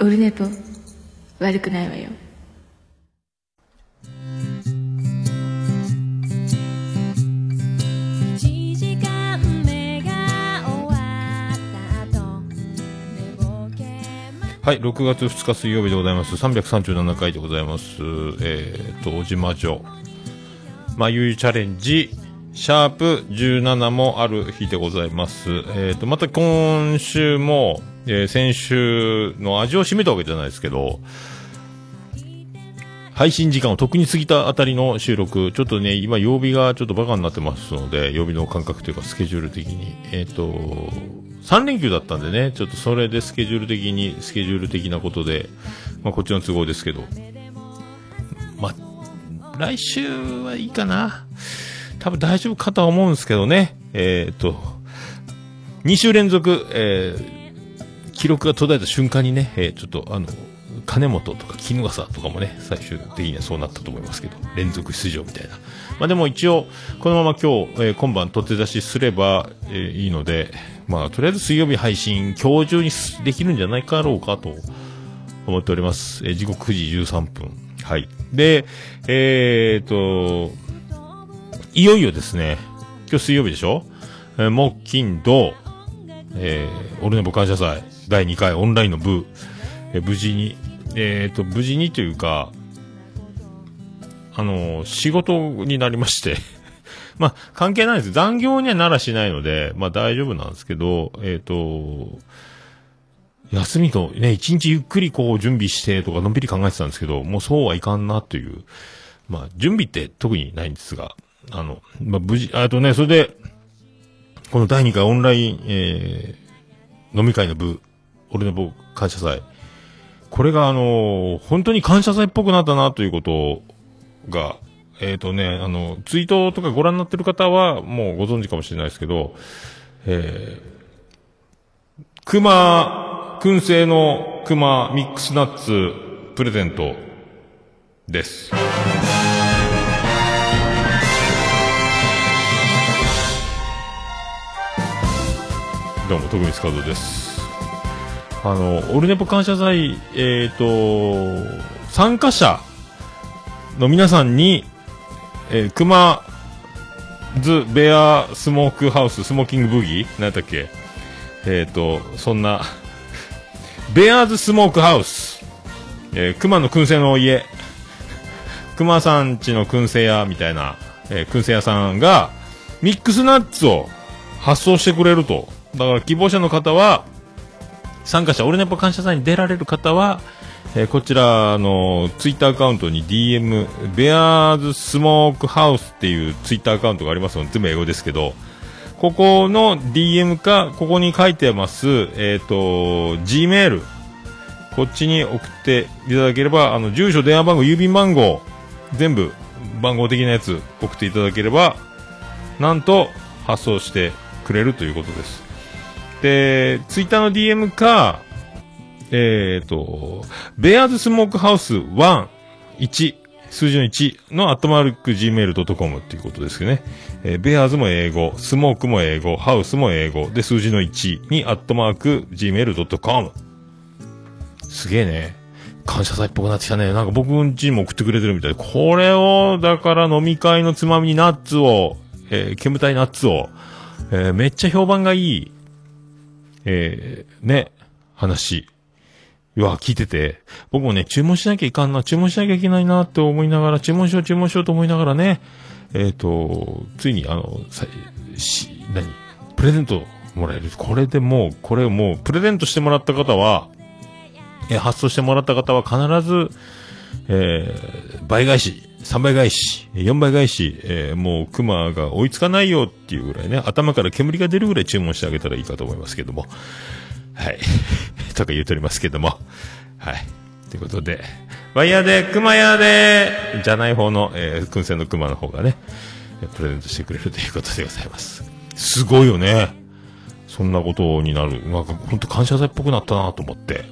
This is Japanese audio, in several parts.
オルネポ悪くないわよ1時間目が終わった後寝ぼけまはい、6月2日水曜日でございます。337回でございます。えーと、小島女。まゆゆチャレンジ、シャープ17もある日でございます。えーと、また今週も、えー先週の味を占めたわけじゃないですけど、配信時間をとっくに過ぎたあたりの収録、ちょっとね、今曜日がちょっとバカになってますので、曜日の感覚というかスケジュール的に。えっ、と、3連休だったんでね、ちょっとそれでスケジュール的に、スケジュール的なことで、まあこっちの都合ですけど、まあ、来週はいいかな。多分大丈夫かとは思うんですけどね。えっ、と、2週連続、えー記録が途絶えた瞬間にね、えーちょっとあの、金本とか衣笠とかもね、最終的にはそうなったと思いますけど、連続出場みたいな。まあでも一応、このまま今日、えー今晩取って出しすれば、えーいいので、まあとりあえず水曜日配信、今日中にできるんじゃないかろうかと思っております。えー時刻9時13分。はい。で、えーと、いよいよですね、今日水曜日でしょ？えー木、金、土、えー、オルネポ感謝祭第2回オンラインの部、え無事に、えーと、無事にというか、あのー仕事になりまして、まあ、関係ないです。残業にはならしないので、まあ大丈夫なんですけど、えっ、と、休みとね、一日ゆっくりこう準備してとかのんびり考えてたんですけど、もうそうはいかんなという、まあ準備って特にないんですが、あの、まあ無事、あとね、それで、この第2回オンライン、えー、飲み会の部、俺の部感謝祭。これがあの本当に感謝祭っぽくなったなということが、えっ、とね、あの、ツイートとかご覧になってる方はもうご存知かもしれないですけど、えー、熊、燻製の熊ミックスナッツプレゼントです。どうも、徳光和夫です。あの、オルネポ感謝祭、えっ、と、参加者の皆さんに、えー、熊ズベアスモークハウス、スモーキングブギー何だっっけえっ、と、そんな、ベアーズスモークハウス、えー、熊の燻製の家、熊さんちの燻製屋みたいな、えー、燻製屋さんが、ミックスナッツを発送してくれると。だから希望者の方は、参加者、オルネポ感謝祭に出られる方は、えーこちらのツイッターアカウントに DM、ベアーズスモークハウスっていうツイッターアカウントがありますので、全部英語ですけど、ここの DM か、ここに書いてます、えっ、と、Gmail、こっちに送っていただければ、あの、住所、電話番号、郵便番号、全部、番号的なやつ送っていただければ、なんと、発送してくれるということです。で、ツイッターの DM か、えっ、と、ベアーズスモークハウス1、1、数字の1のアットマーク gmail.com っていうことですけどね。えーベアーズも英語、スモークも英語、ハウスも英語、で、数字の1にアットマーク gmail.com。すげえね。感謝祭っぽくなってきたね。なんか僕んちにも送ってくれてるみたい。これを、だから飲み会のつまみにナッツを、えー煙たいナッツを、えーめっちゃ評判がいい、えーね、話。うわ、聞いてて、僕もね、注文しなきゃいかんな、注文しなきゃいけないなって思いながら、注文しよう、注文しようと思いながらね、えっ、と、ついに、あの、さし、何プレゼントもらえる。これでもう、これもう、プレゼントしてもらった方は、え発送してもらった方は必ず、えー倍返し、3倍返し、4倍返し、えーもう熊が追いつかないよっていうぐらいね、頭から煙が出るぐらい注文してあげたらいいかと思いますけども。はい。とか言うとりますけども。はい。ということで、ワイヤーで、熊屋で、じゃない方の、えー、燻製の熊の方がね、プレゼントしてくれるということでございます。すごいよね。そんなことになる。なんか、ほんと感謝祭っぽくなったなと思って。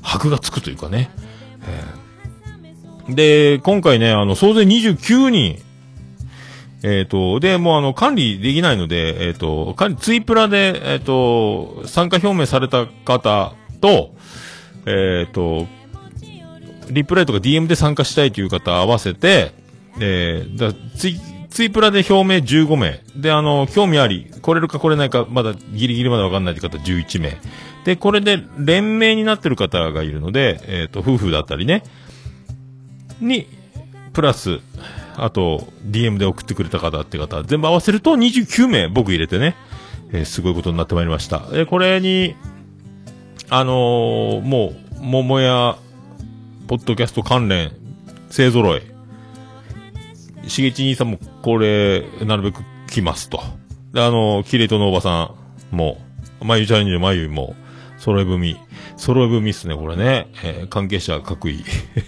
箔がつくというかね。えーで、今回ね、あの、総勢29人、えっ、と、で、もうあの、管理できないので、えっ、と、管理、ツイプラで、えっ、と、参加表明された方と、えっ、と、リプライとか DM で参加したいという方合わせて、えー、だツイ、ツイプラで表明15名。で、あの、興味あり、来れるか来れないか、まだギリギリまでわかんないという方11名。で、これで連名になってる方がいるので、えっ、と、夫婦だったりね、に、プラス、あと、DM で送ってくれた方って方、全部合わせると29名僕入れてね、えーすごいことになってまいりました。で、これに、あのーもう、桃や、ポッドキャスト関連、勢揃い。しげち兄さんも、これ、なるべく来ますと。で、あのーキレイトのおばさんも、まゆチャレンジのまゆも、揃い踏み。揃い踏みっすね、これね。えー関係者各位、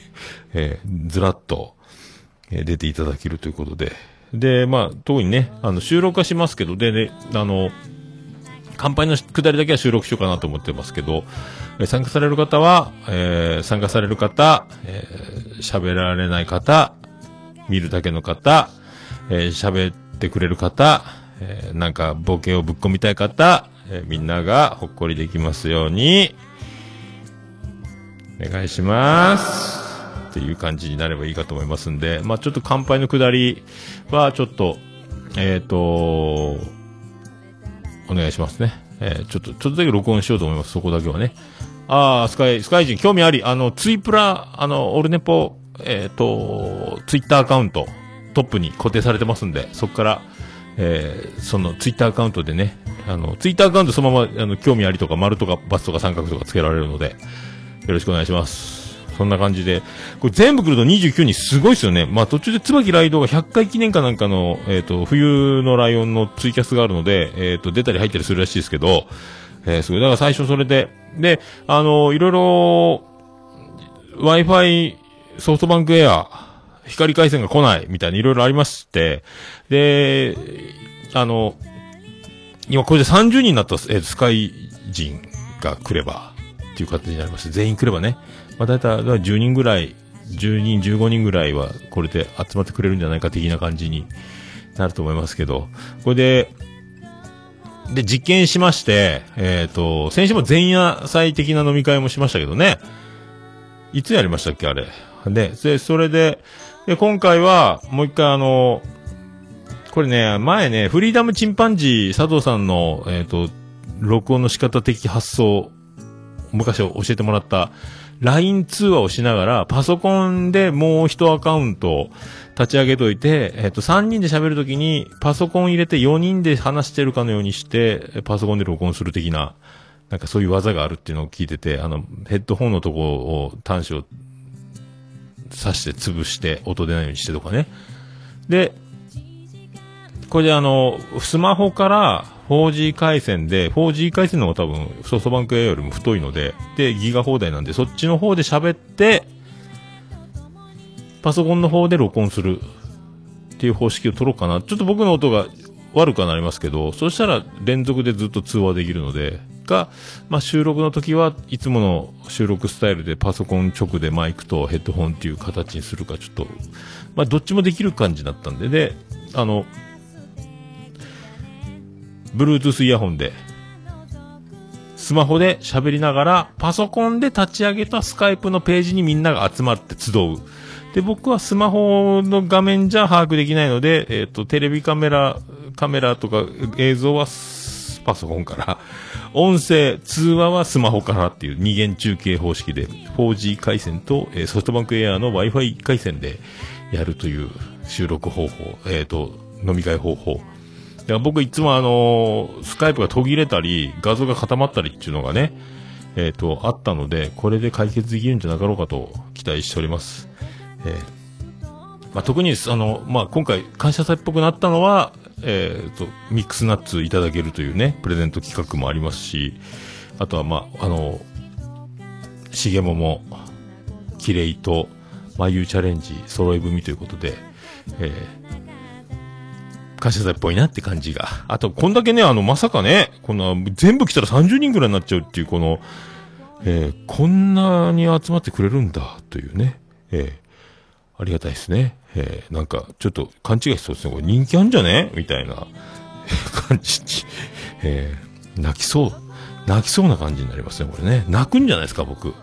えーずらっと、えー出ていただけるということで。で、まあ、特にね、あの、収録はしますけど、でね、あの、乾杯のくだりだけは収録しようかなと思ってますけど、えー参加される方は、えー参加される方、えー喋られない方、見るだけの方、えー喋ってくれる方、えーなんかボケをぶっ込みたい方、えーみんながほっこりできますように、お願いします。っていう感じになればいいかと思いますんで、まあちょっと乾杯のくだりはちょっと、えっ、と、お願いしますね。えーちょっと、ちょっとだけ録音しようと思います。そこだけはね。ああ、スカイ、スカイ人興味あり。あの、ツイプラ、あの、オルネポ、えっ、と、ツイッターアカウント、トップに固定されてますんで、そこから、えーそのツイッターアカウントでね、あの、ツイッターアカウントそのまま、あの、興味ありとか、丸とか、バツとか三角とかつけられるので、よろしくお願いします。そんな感じで、これ全部来ると29人すごいですよね。まあ途中で椿ライドが100回記念かなんかの、えっ、と、冬のライオンのツイキャスがあるので、えっ、と、出たり入ったりするらしいですけど、えーすごい。だから最初それで、で、あの、いろいろ、Wi-Fi ソフトバンクエア、光回線が来ないみたいにいろいろありまして、で、あの、今これで30人になった、えースカイ人が来れば、っていう形になりまして、全員来ればね、まあ大体10人ぐらい、10人、15人ぐらいはこれで集まってくれるんじゃないか的な感じになると思いますけど、これで、で、実験しまして、えっ、と、先週も前夜祭的な飲み会もしましたけどね、いつやりましたっけ、あれ。でそれで、で、今回は、もう一回あの、これね、前ね、フリーダムチンパンジー佐藤さんの、えっ、と、録音の仕方的発想、昔教えてもらった LINE 通話をしながら、パソコンでもう一アカウント立ち上げといて、えっ、と、3人で喋るときに、パソコン入れて4人で話してるかのようにして、パソコンで録音する的な、なんかそういう技があるっていうのを聞いてて、あの、ヘッドホンのとこを端子を刺して潰して音出ないようにしてとかね。で、これであの、スマホから 4G 回線で、4G 回線の方が多分ソフトバンク A よりも太いので、で、ギガ放題なんで、そっちの方で喋って、パソコンの方で録音するっていう方式を取ろうかな。ちょっと僕の音が悪くはなりますけど、そしたら連続でずっと通話できるので、が、まあ、収録の時はいつもの収録スタイルでパソコン直でマイクとヘッドホンっていう形にするかちょっと、まあ、どっちもできる感じだったんで、で、あの、Bluetooth イヤホンで、スマホで喋りながら、パソコンで立ち上げたスカイプのページにみんなが集まって集う。で、僕はスマホの画面じゃ把握できないので、えっ、と、テレビカメラ、カメラとか映像はパソコンから、音声、通話はスマホからっていう二元中継方式で、4G 回線と、えーソフトバンクエアの Wi-Fi 回線でやるという収録方法、えっ、と、飲み会方法。だから僕いつもあのースカイプが途切れたり、画像が固まったりっていうのがね、えっ、と、あったので、これで解決できるんじゃなかろうかと期待しております。えーまあ、特に、あの、まあ、今回、感謝祭っぽくなったのは、えっ、と、ミックスナッツいただけるというね、プレゼント企画もありますし、あとは、まあ、あの、しげもも、キレイと、まゆチャレンジ、揃い踏みということで、えー感謝祭っぽいなって感じが。あと、こんだけね、あの、まさかね、こんな、全部来たら30人ぐらいになっちゃうっていう、この、えーこんなに集まってくれるんだ、というね、えーありがたいですね。えーなんか、ちょっと勘違いしそうですね。これ人気あんじゃね？みたいな感じに、えー泣きそう。泣きそうな感じになりますね、これね。泣くんじゃないですか、僕。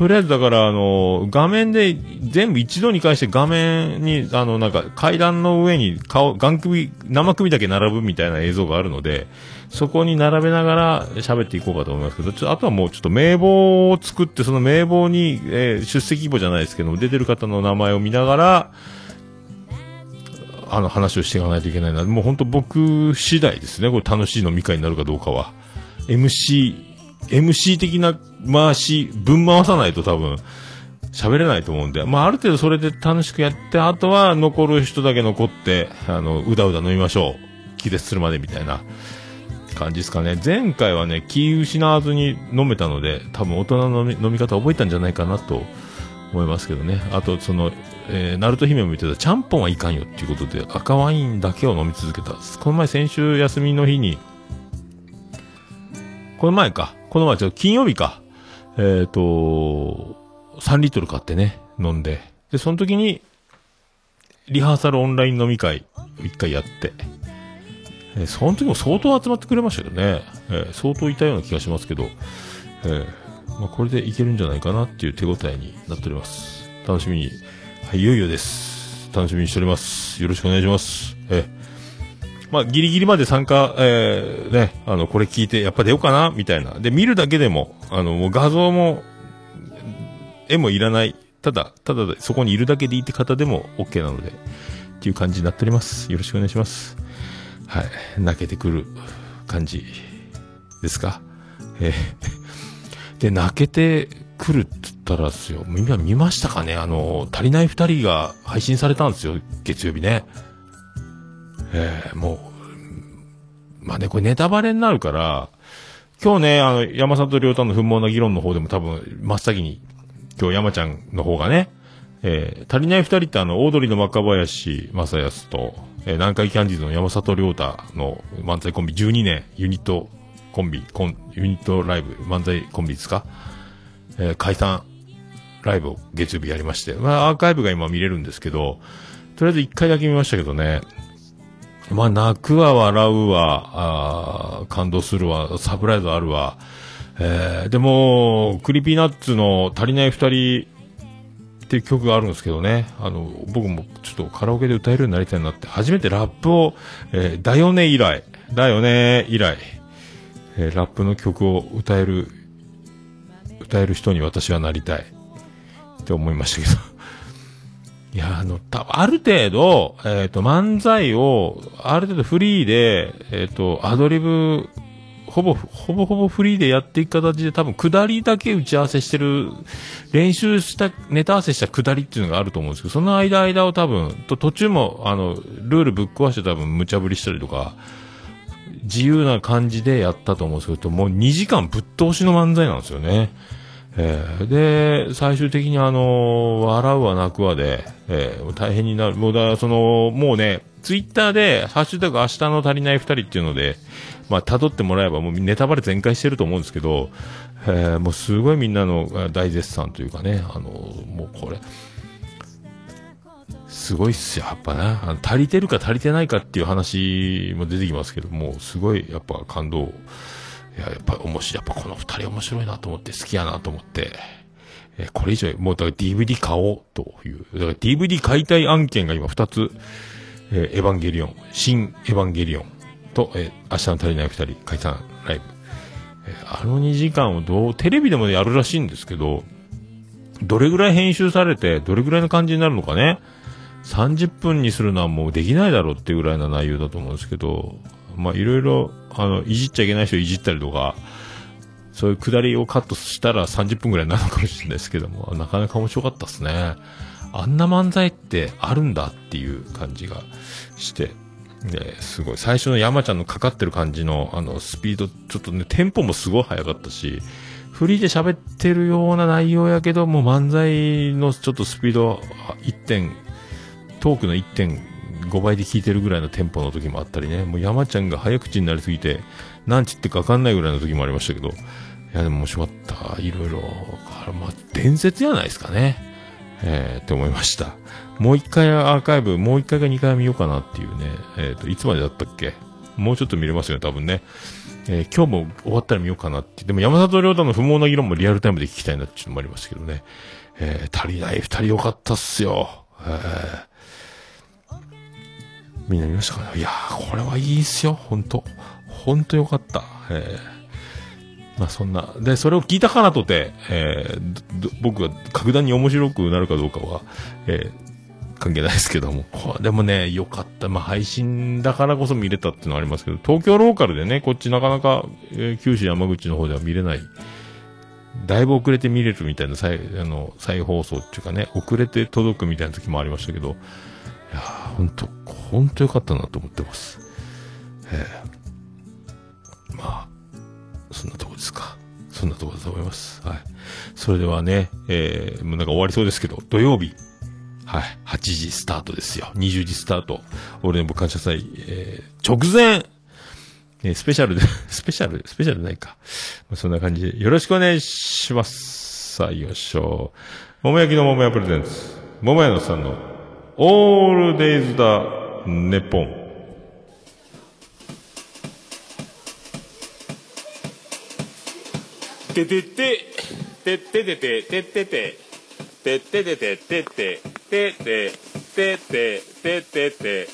とりあえずだから、あの、画面で全部一度に返して画面に、あの、なんか階段の上に顔、眼首、生首だけ並ぶみたいな映像があるので、そこに並べながら喋っていこうかと思いますけど、ちょあとはもうちょっと名簿を作って、その名簿に、えー出席簿じゃないですけど、出てる方の名前を見ながら、あの話をしていかないといけないな。もう本当僕次第ですね。これ楽しい飲み会になるかどうかは。MC、MC 的な回し、分回さないと多分、喋れないと思うんで、まあある程度それで楽しくやって、あとは残る人だけ残って、あの、うだうだ飲みましょう。気絶するまでみたいな感じですかね。前回はね、気失わずに飲めたので、多分大人の飲み飲み方覚えたんじゃないかなと思いますけどね。あと、その、えー、ナルト姫も言ってた、ちゃんぽんはいかんよっていうことで、赤ワインだけを飲み続けた。この前、先週休みの日に、この前か。この前、ちょっと金曜日か。えっ、と、3リットル買ってね、飲んで。で、その時に、リハーサルオンライン飲み会、一回やって。えーその時も相当集まってくれましたけどね。えー相当いたような気がしますけど。えーまあ、これでいけるんじゃないかなっていう手応えになっております。楽しみに。はい、いよいよです。楽しみにしております。よろしくお願いします。えーまあ、ギリギリまで参加、えー、ね、あの、これ聞いて、やっぱ出ようかなみたいな。で、見るだけでも、あの、もう画像も、絵もいらない。ただ、ただ、そこにいるだけでいいって方でも OK なので、っていう感じになっております。よろしくお願いします。はい。泣けてくる感じですか？えーで、泣けてくるって言ったらですよ、今見ましたかね？あの、足りない二人が配信されたんですよ、月曜日ね。えーもう、まあね、これネタバレになるから、今日ね、あの、山里亮太の不毛な議論の方でも多分、真っ先に、今日山ちゃんの方がね、えー足りない二人ってあの、オードリーの若林正康と、えー南海キャンディーズの山里亮太の漫才コンビ12年、ユニットコンビ、コン、ユニットライブ、漫才コンビですか？えー解散ライブを月曜日やりまして、まあアーカイブが今見れるんですけど、とりあえず一回だけ見ましたけどね、まあ泣くわ、笑うわ、感動するわ、サプライズあるわ、えーでも、 Creepy Nuts の足りない二人っていう曲があるんですけどね、あの、僕もちょっとカラオケで歌えるようになりたいなって、初めてラップを、えーだよね以来、だよね以来、えーラップの曲を歌える、歌える人に私はなりたいって思いましたけど。いや、あの、た、ある程度、えっ、と、漫才を、ある程度フリーで、えっ、と、アドリブ、ほぼ、ほぼほぼフリーでやっていく形で多分、下りだけ打ち合わせしてる、練習した、ネタ合わせした下りっていうのがあると思うんですけど、その間間を多分、と途中も、あの、ルールぶっ壊して多分、無茶ぶりしたりとか、自由な感じでやったと思うんですけど、もう2時間ぶっ通しの漫才なんですよね。えーで、最終的にあの笑うわ泣くわで、えー大変になる。もうだその、もうね、ツイッターで、ハッシュタグ明日の足りない二人っていうので、まあ、辿ってもらえばもうネタバレ全開してると思うんですけど、えーもうすごいみんなの大絶賛というかね、あのもうこれ、すごいっすよ、やっぱな。足りてるか足りてないかっていう話も出てきますけどもう、すごいやっぱ感動。いや、やっぱ面白い、やっぱこの二人面白いなと思って、好きやなと思って、えこれ以上、もうだから DVD 買おうという、だから DVD 買いたい案件が今二つ、えーエヴァンゲリオン、新エヴァンゲリオンと、えー明日の足りない二人解散ライブ。えーあの2時間をどう、テレビでもやるらしいんですけど、どれぐらい編集されて、どれぐらいの感じになるのかね。30分にするのはもうできないだろうっていうぐらいな内容だと思うんですけど、まあいろいろ、あの、いじっちゃいけない人いじったりとか、そういうくだりをカットしたら30分ぐらいになるのかもしれないですけども、なかなか面白かったですね。あんな漫才ってあるんだっていう感じがして、ね、すごい。最初の山ちゃんのかかってる感じの、あの、スピード、ちょっとね、テンポもすごい速かったし、フリーで喋ってるような内容やけど、もう漫才のちょっとスピード、1点、トークの1点5倍で聞いてるぐらいのテンポの時もあったりね、もう山ちゃんが早口になりすぎて、何ちってかわかんないぐらいの時もありましたけど、いやでも面白かった。いろいろ、まあ、伝説じゃないですかね。えー、って思いました。もう一回アーカイブ、もう一回か二回見ようかなっていうね。えっ、と、いつまでだったっけ？もうちょっと見れますよね、多分ね。えー今日も終わったら見ようかなって。でも山里亮太の不毛な議論もリアルタイムで聞きたいなっていうのもありましたけどね。えー足りない二人よかったっすよ。えーみんな見ましたかいやー、これはいいっすよ、ほんと。ほんとよかった。えーまあそんな。で、それを聞いたからとて、えー僕が格段に面白くなるかどうかは、えー関係ないですけども。でもね、よかった。まあ配信だからこそ見れたっていうのはありますけど、東京ローカルでね、こっちなかなか、えー九州山口の方では見れない。だいぶ遅れて見れるみたいな再、あの、再放送っていうかね、遅れて届くみたいな時もありましたけど、いやー、ほんと、ほんとよかったなと思ってます。ええまあ、そんなとこですか。そんなとこだと思います。はい。それではね、えー、もうなんか終わりそうですけど、土曜日、はい、8時スタートですよ。20時スタート。俺の部感謝祭、えー、直前、えースペシャルで、スペシャル、スペシャルないか。まあそんな感じで、よろしくお願いします。さあ、行きましょう。桃焼きの桃屋プレゼンツ。桃屋のさんの、オールデイズだ、ネポン。ててて、てててて、ててて、てててて、てて、てて、てて、ててて、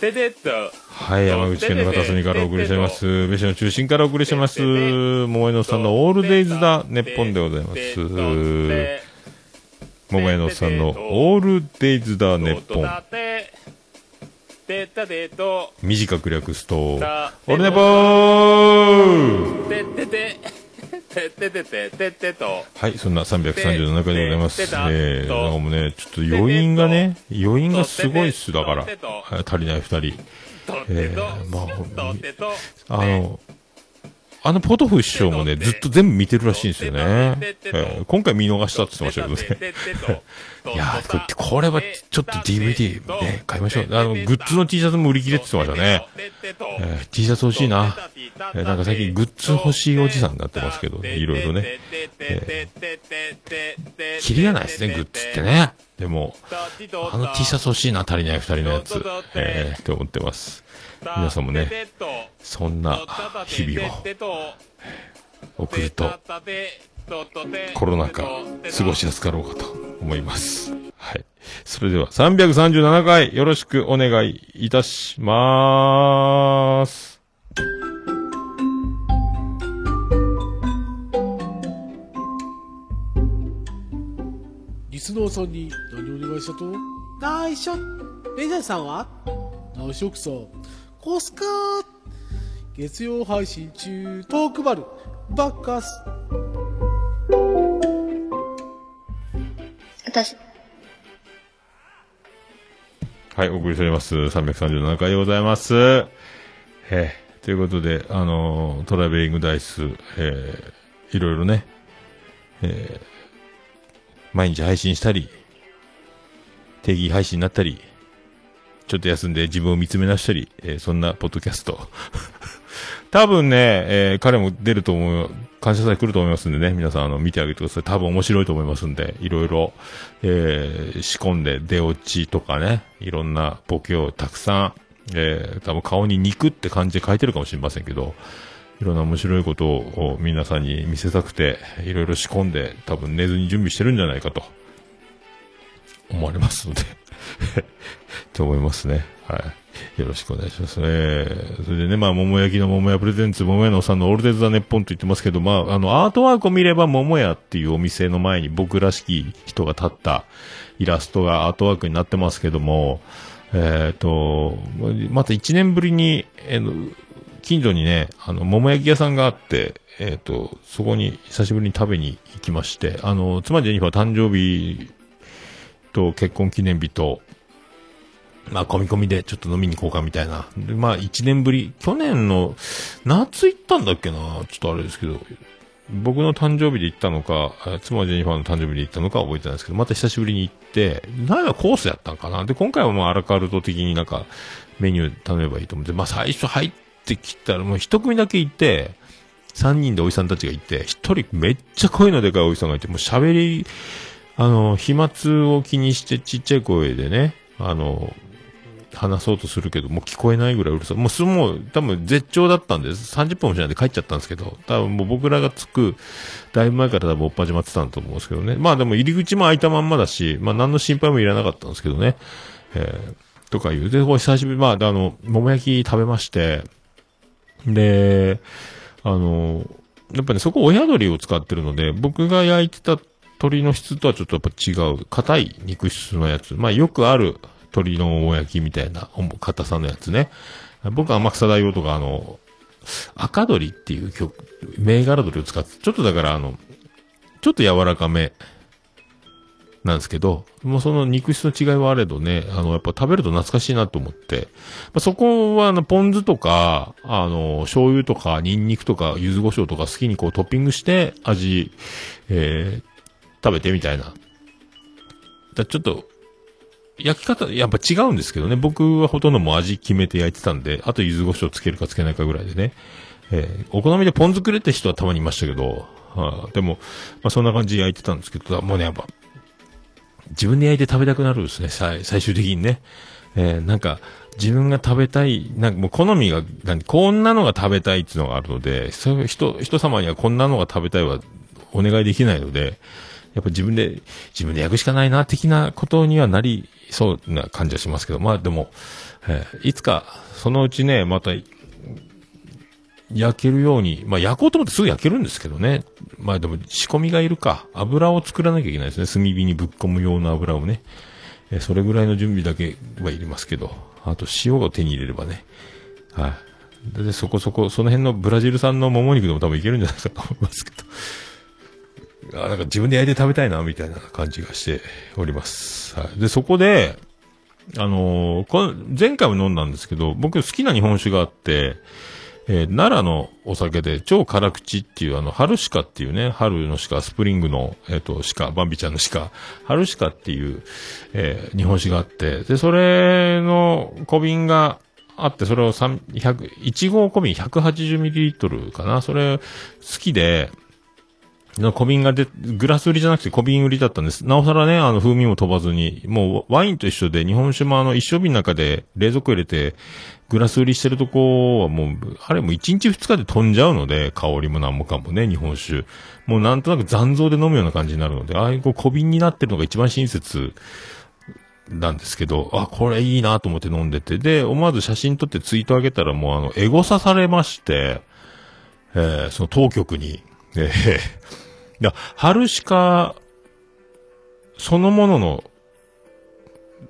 てて。はい、山口県の片隅からお送りしてます。別所の中心からお送りしてます。桃江のさんのオールデイズだ、ネッポンでございます。桃江のさんのオールデイズだ、ネッポン。てたでと。短く略すと、オルネポーてててて。てててててとはい、そんな337回でございます。えー、なんかもうね、ちょっと余韻がね、余韻がすごいっす、だから。はい足りない二人。とえー、まあ、あの、あのポトフ師匠もね、ずっと全部見てるらしいんですよね。えー今回見逃したって言ってましたけどね。いやー、これこれはちょっと DVD ね、買いましょう。あの、グッズの T シャツも売り切れって言ってましたね。えー T シャツ欲しいな。えーなんか最近グッズ欲しいおじさんになってますけどね、いろいろね。キリがないですね、グッズってね。でも、あの T シャツ欲しいな、足りない二人のやつ。えー、って思ってます。皆さんもね、そんな日々を送ると、コロナ禍、過ごしやすかろうかと思います。はい。それでは、337回、よろしくお願いいたしまーす。リスナーさんに何お願いしたと？内緒。レジャーさんは？内緒くさコスカー月曜配信中トークバルバッカス私、はい、お送りしております。337回でございます。えーということで、あのートラベリングダイス、えーいろいろね、えー毎日配信したり、定義配信になったり、ちょっと休んで自分を見つめ直したり、えーそんなポッドキャスト。多分ね、えー彼も出ると思う、感謝祭来ると思いますんでね、皆さんあの見てあげてください。多分面白いと思いますんで、いろいろ、えー仕込んで出落ちとかね、いろんなボケをたくさん、えー多分顔に肉って感じで書いてるかもしれませんけど、いろんな面白いことを皆さんに見せたくて、いろいろ仕込んで、多分寝ずに準備してるんじゃないかと、思われますので、と思いますね。はい。よろしくお願いします。えー、それでね、まあ、桃焼きの桃屋プレゼンツ、桃屋のさんのオールデイズ・ザ・ネッポンと言ってますけど、まあ、あの、アートワークを見れば桃屋っていうお店の前に僕らしき人が立ったイラストがアートワークになってますけども、えっ、と、また1年ぶりに、えー近所にね、あの、桃焼き屋さんがあって、えっ、と、そこに久しぶりに食べに行きまして、あの、妻ジェニファー誕生日と結婚記念日と、まあ、込み込みでちょっと飲みに行こうかみたいな。でまあ、一年ぶり、去年の夏行ったんだっけな。ちょっとあれですけど、僕の誕生日で行ったのか、妻ジェニファーの誕生日で行ったのか覚えてないですけど、また久しぶりに行って、何はコースやったんかな。で、今回はもうアラカルト的になんかメニュー頼めばいいと思って、まあ最初入ってきたらもう一組だけいて、三人でおじさんたちがいて、一人めっちゃ声のでかいおじさんがいて、もう喋り、あの、飛沫を気にしてちっちゃい声でね、あの、話そうとするけど、もう聞こえないぐらいうるさい。もうす、もう、多分絶頂だったんです。30分もしないで帰っちゃったんですけど、多分もう僕らが着く、だいぶ前から多分おっ始まってたんだと思うんですけどね。まあでも入り口も開いたまんまだし、まあ何の心配もいらなかったんですけどね。えー、とかいう。で、こう久しぶり、まあ、あの、桃焼き食べまして、で、あの、やっぱね、そこ親鶏を使ってるので、僕が焼いてた鶏の質とはちょっとやっぱ違う、硬い肉質のやつ。まあよくある鶏のお焼きみたいな硬さのやつね。僕は天草大王とかあの、赤鶏っていう曲、銘柄鶏を使って、ちょっとだからあの、ちょっと柔らかめなんですけど、もうその肉質の違いはあれどね、あの、やっぱ食べると懐かしいなと思って、まあ、そこはあの、ポン酢とか、あの、醤油とか、ニンニクとか、柚子胡椒とか好きにこうトッピングして味、えー、食べてみたいな。だちょっと、焼き方、やっぱ違うんですけどね。僕はほとんどもう味決めて焼いてたんで、あと柚子胡椒つけるかつけないかぐらいでね。えーお好みでポン酢くれって人はたまにいましたけど、はあでも、まあそんな感じで焼いてたんですけど、もうね、やっぱ、自分で焼いて食べたくなるんですね、最最終的にね。えーなんか、自分が食べたい、なんかもう好みが、何こんなのが食べたいっていうのがあるので、そういう人、人様にはこんなのが食べたいはお願いできないので、やっぱ自分で、自分で焼くしかないな、的なことにはなりそうな感じはしますけど、まあでも、えーいつか、そのうちね、また、焼けるように、まあ焼こうと思ってすぐ焼けるんですけどね。まあでも仕込みがいるか。油を作らなきゃいけないですね。炭火にぶっ込む用の油をね。えーそれぐらいの準備だけはいりますけど。あと塩を手に入れればね。はい。で、そこそこ、その辺のブラジル産のもも肉でも多分いけるんじゃないかと思いますけど。あなんか自分で焼いて食べたいな、みたいな感じがしております。はい。で、そこで、あのーこの前回も飲んだんですけど、僕好きな日本酒があって、えー奈良のお酒で超辛口っていうあの、春鹿っていうね、春の鹿、スプリングの、えっ、と、鹿、バンビちゃんの鹿、春鹿っていう、えー日本酒があって、で、それの小瓶があって、それを300、1号小瓶 180ml かな、それ好きで、小瓶がで、グラス売りじゃなくて小瓶売りだったんです。なおさらね、あの風味も飛ばずに、もうワインと一緒で日本酒もあの一升瓶の中で冷蔵庫入れて、グラス売りしてるとこはもう、あれもう1日2日で飛んじゃうので、香りもなんもかもね、日本酒。もうなんとなく残像で飲むような感じになるので、ああいうこう小瓶になってるのが一番親切なんですけど、あ、これいいなと思って飲んでて、で、思わず写真撮ってツイート上げたらもうあの、エゴサされまして、えーその当局に、えー、いや、春鹿そのものの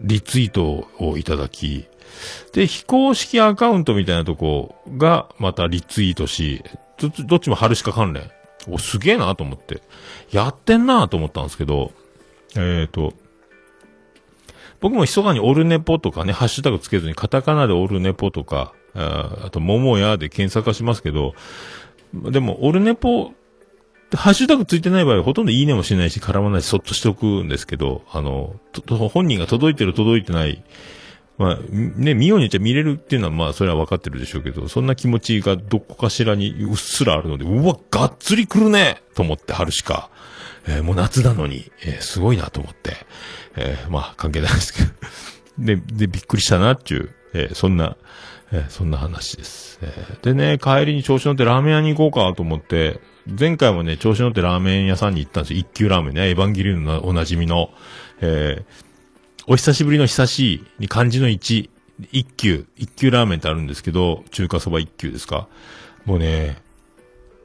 リツイートをいただき、で、非公式アカウントみたいなとこがまたリツイートし、どっちどっちも春鹿関連。お、すげえなと思って。やってんなと思ったんですけど、えっ、と、僕も密かにオルネポとかね、ハッシュタグつけずにカタカナでオルネポとか、ああと、桃屋で検索はしますけど、でも、オルネポ、ハッシュタグついてない場合ほとんどいいねもしないし、絡まないし、そっとしておくんですけど、あの、とと本人が届いてる届いてない、まあ、ね、見ようによっちゃ見れるっていうのはまあ、それは分かってるでしょうけど、そんな気持ちがどこかしらにうっすらあるので、うわ、がっつり来るねと思って、春しか。えーもう夏なのに、えーすごいなと思って、えーまあ、関係ないですけど。で、で、びっくりしたなっていう、えーそんな、えーそんな話です、えーでね、帰りに調子乗ってラーメン屋に行こうかと思って、前回もね、調子乗ってラーメン屋さんに行ったんですよ。一級ラーメンね、エヴァンゲリオンのおなじみの、えーお久しぶりの久しいに漢字の一、一級、一級ラーメンってあるんですけど、中華そば一級ですか。もうね、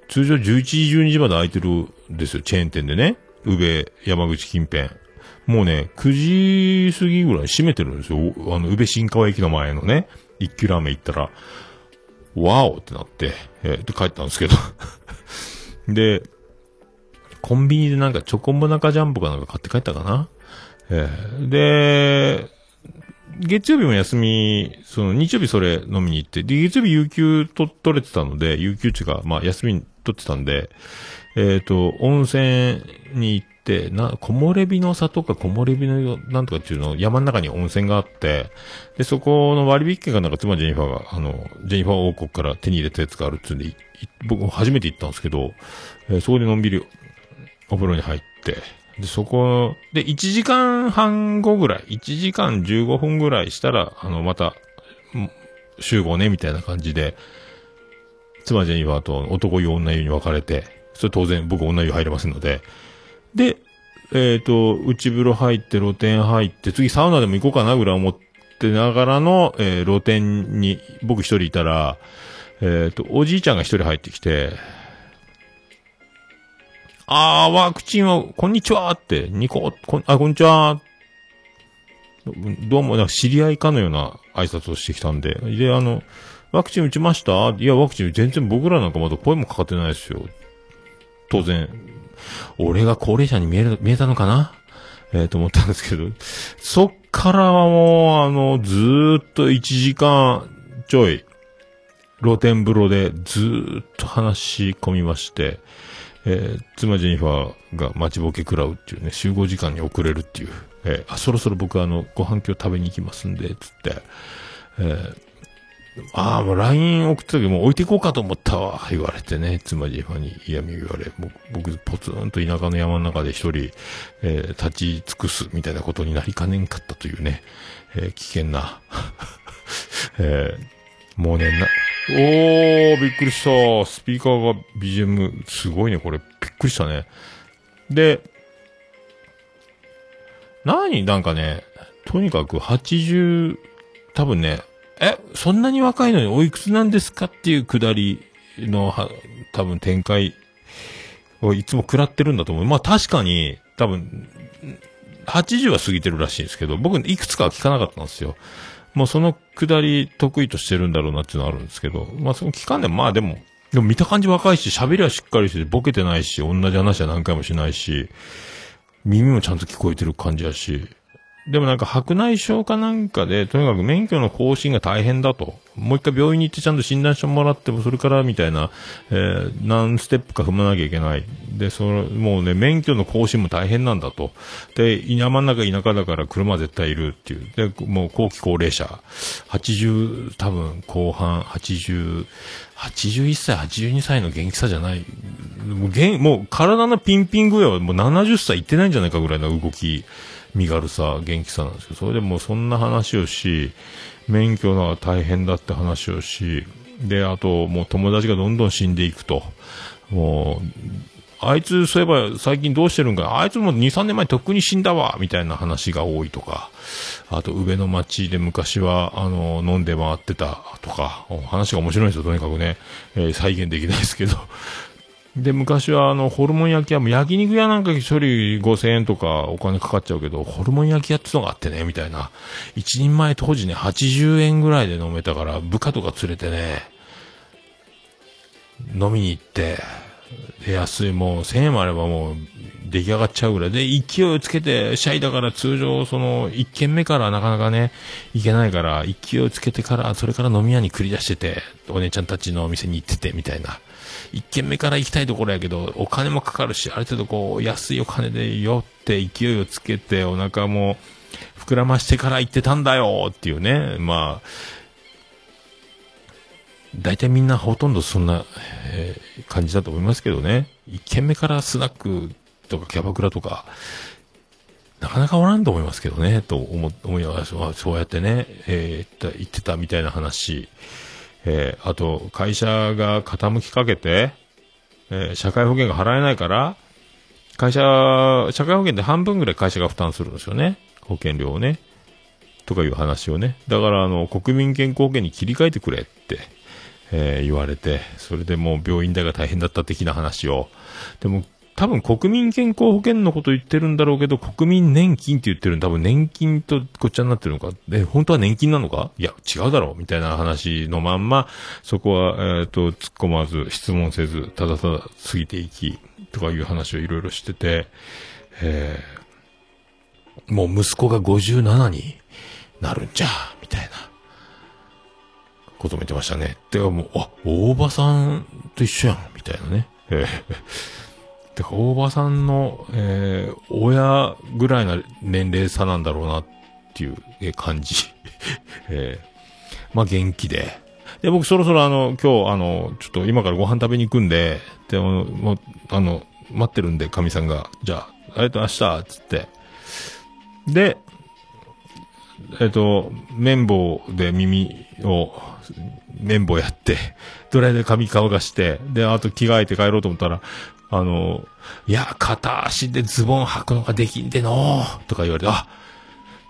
通常11時12時まで空いてるんですよ、チェーン店でね。宇部、山口近辺。もうね、9時過ぎぐらい閉めてるんですよ。あの、宇部新川駅の前のね、一級ラーメン行ったら、ワオってなって、えーで帰ったんですけど。で、コンビニでなんかチョコモナカジャンボかなんか買って帰ったかな？えーで、月曜日も休み、その日曜日それ飲みに行って、で、月曜日有給と取れてたので、有給値が、まあ休み取ってたんで、えっ、と、温泉に行って、な、木漏れ日の里か木漏れ日のなんとかっていうの、山の中に温泉があって、で、そこの割引券がなんか妻ジェニファーが、あの、ジェニファー王国から手に入れたやつがあるっていうんで、僕初めて行ったんですけど、えーそこでのんびりお風呂に入って、で、そこ、で、1時間半後ぐらい、1時間15分ぐらいしたら、あの、また、集合ね、みたいな感じで、妻ジェニファーと男湯女湯に分かれて、それ当然僕女湯入れませんので、で、えっ、と、内風呂入って露天入って、次サウナでも行こうかなぐらい思ってながらの、えー露天に僕一人いたら、えっ、と、おじいちゃんが一人入ってきて、あー、ワクチンは、こんにちはって、ニコ、こん、あ、こんにちはどうも、なんか知り合いかのような挨拶をしてきたんで、で、あの、ワクチン打ちました？いや、ワクチン全然僕らなんかまだ声もかかってないですよ。当然。俺が高齢者に見える、見えたのかな？えー、と思ったんですけど、そっからはもう、あの、ずーっと1時間ちょい、露天風呂でずーっと話し込みまして、えー妻ジェニファーが待ちぼけ食らうっていうね、集合時間に遅れるっていう、えーあ、そろそろ僕あの、ご飯今日食べに行きますんで、つって、えーああ、もう LINE 送った時もう置いていこうかと思ったわ、言われてね、妻ジェフに嫌味言われ、僕、僕ポツンと田舎の山の中で一人、えー立ち尽くすみたいなことになりかねんかったというね、えー危険な、えーもうね、な、おー、びっくりした。スピーカーが BGM、すごいね、これ。びっくりしたね。で、何？なんかね、とにかく80、多分ね、え、そんなに若いのにおいくつなんですかっていうくだりの、は、多分展開をいつも食らってるんだと思う。まあ確かに、多分、80は過ぎてるらしいんですけど、僕いくつかは聞かなかったんですよ。もうそのくだり得意としてるんだろうなっていうのはあるんですけど、まあその期間でもまあでも、でも見た感じ若いし、喋りはしっかりしてて、ボケてないし、同じ話は何回もしないし、耳もちゃんと聞こえてる感じやし、でもなんか白内障かなんかで、とにかく免許の更新が大変だと。もう一回病院に行ってちゃんと診断してもらっても、それからみたいな、えー、何ステップか踏まなきゃいけない。で、その、もうね、免許の更新も大変なんだと。で、山の中田舎だから車絶対いるっていう。で、もう後期高齢者。80、多分後半、80、81歳、82歳の元気さじゃない。もう、もう体のピンピン具合はもう70歳いってないんじゃないかぐらいの動き。身軽さ、元気さなんですけど、それでもうそんな話をし、免許が大変だって話をし、で、あと、もう友達がどんどん死んでいくと。もう、あいつ、そういえば最近どうしてるんか、あいつも2、3年前とっくに死んだわ、みたいな話が多いとか、あと、上の町で昔は、あの、飲んで回ってたとか、話が面白いですよ、とにかくね。えー再現できないですけど。で、昔はあの、ホルモン焼き屋も焼肉屋なんか一人5000円とかお金かかっちゃうけど、ホルモン焼き屋ってのがあってね、みたいな。一人前当時ね、80円ぐらいで飲めたから、部下とか連れてね、飲みに行って、で、安い、もう1000円もあればもう出来上がっちゃうぐらい。で、勢いをつけて、シャイだから通常、その、1軒目からなかなかね、行けないから、勢いをつけてから、それから飲み屋に繰り出してて、お姉ちゃんたちのお店に行ってて、みたいな。一軒目から行きたいところやけど、お金もかかるし、ある程度こう、安いお金で酔って、勢いをつけて、お腹も膨らましてから行ってたんだよっていうね。まあ、大体みんなほとんどそんな、えー感じだと思いますけどね。一軒目からスナックとかキャバクラとか、なかなかおらんと思いますけどね、と思、思いながら、そうやってね、えー言った言ってたみたいな話。えーあと、会社が傾きかけて、えー社会保険が払えないから、会社、社会保険って半分ぐらい会社が負担するんですよね。保険料をね。とかいう話をね。だから、あの、国民健康保険に切り替えてくれって、えー言われて、それでもう病院代が大変だった的な話を。でも、多分国民健康保険のこと言ってるんだろうけど、国民年金って言ってるん多分年金とごっちゃになってるのか？で、本当は年金なのか？いや、違うだろうみたいな話のまんま、そこは、えっ、と、突っ込まず、質問せず、ただただ過ぎていき、とかいう話をいろいろしてて、えーもう息子が57になるんじゃ、みたいな。ことも言ってましたね。てかもう、あ、大場さんと一緒やん、みたいなね。えーてか、大場さんの、えー親ぐらいな年齢差なんだろうなっていう感じ。えーまあ元気で。で、僕そろそろあの、今日あの、ちょっと今からご飯食べに行くんで、でも、もう、あの、待ってるんで、神さんが、じゃあ、ありがとうございました、つって。で、えっと、綿棒で耳を、綿棒やって、ドライで髪乾かして、で、あと着替えて帰ろうと思ったら、あの、いや、片足でズボン履くのができんでのとか言われて、あ、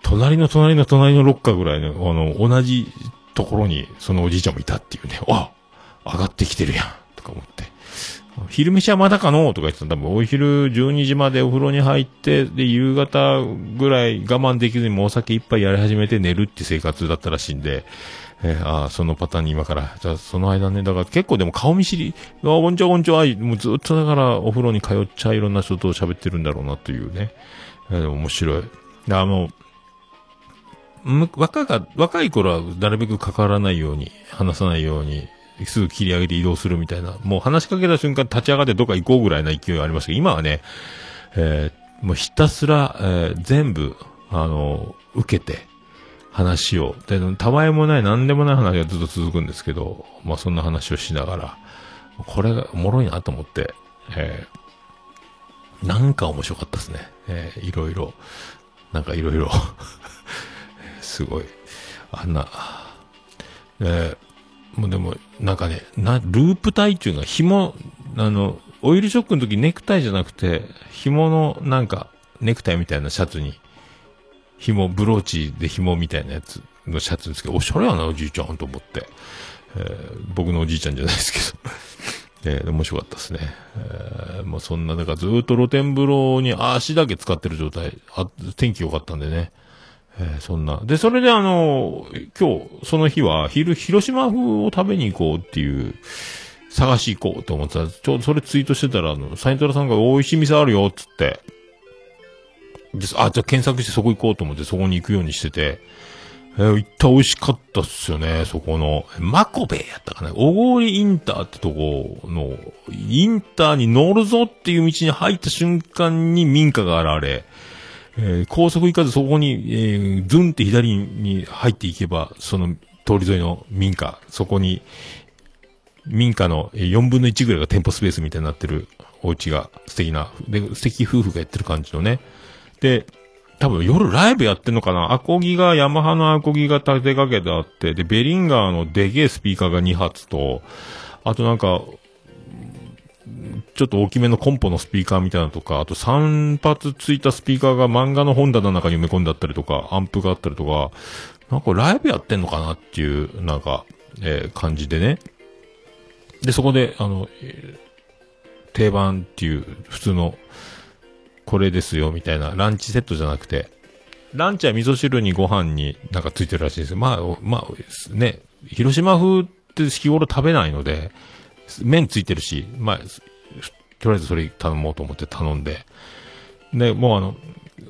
隣の隣の隣のロッカーぐらいの、あの、同じところに、そのおじいちゃんもいたっていうね、あ、上がってきてるやん、とか思って。昼飯はまだかの？とか言ってた多分お昼12時までお風呂に入って、で、夕方ぐらい我慢できずにもうお酒一杯やり始めて寝るって生活だったらしいんで、えーああ、そのパターンに今から、じゃあその間ね、だから結構でも顔見知り、あ、こんちはこんちは、もうずっとだからお風呂に通っちゃいろんな人と喋ってるんだろうなというね。えー面白い。あの、む若か、若い頃はなるべく関わらないように、話さないように、すぐ切り上げて移動するみたいな、もう話しかけた瞬間立ち上がってどっか行こうぐらいな勢いありましたけど、今はね、えーもうひたすら、えー全部、あの、受けて、話を、で、たわいもない、なんでもない話がずっと続くんですけど、まあそんな話をしながら、これがおもろいなと思って、えーなんか面白かったですね。えーいろいろ、なんかいろいろ、すごい、あんな、えーもうでも、なんかね、な、ループタイっていうのは紐、あの、オイルショックの時ネクタイじゃなくて、紐のなんか、ネクタイみたいなシャツに、紐、ブローチで紐みたいなやつのシャツですけど、おしゃれやな、おじいちゃんと思って。えー僕のおじいちゃんじゃないですけど。えー面白かったですね。えーまあそんな、だからずっと露天風呂に足だけ使ってる状態。あ、天気良かったんでね。えーそんな。で、それであの、今日、その日は、昼、広島風を食べに行こうっていう、探し行こうと思ってた。ちょうどそれツイートしてたら、あの、サイントラさんが美味しい店あるよ、つって。で、あ、じゃあ検索してそこ行こうと思って、そこに行くようにしてて、えー行った美味しかったっすよね、そこの。マコベやったかな小郡インターってとこの、インターに乗るぞっていう道に入った瞬間に民家が現れ、えー高速行かずそこに、えーズンって左に入っていけば、その通り沿いの民家、そこに、民家の4分の1ぐらいが店舗スペースみたいになってるお家が素敵な、で、素敵夫婦がやってる感じのね。で、多分夜ライブやってんのかな？アコギが、ヤマハのアコギが立てかけてあって、で、ベリンガーのでげえスピーカーが2発と、あとなんか、ちょっと大きめのコンポのスピーカーみたいなとか、あと3発ついたスピーカーが漫画の本棚の中に埋め込んであったりとか、アンプがあったりとか、なんかライブやってんのかなっていう、なんか、えー感じでね。で、そこで、あの、定番っていう、普通の、これですよ、みたいな、ランチセットじゃなくて、ランチは味噌汁にご飯になんかついてるらしいです。まあ、まあ、ね、広島風って日頃食べないので、麺ついてるし、まあ、とりあえずそれ頼もうと思って頼んで、で、もうあの、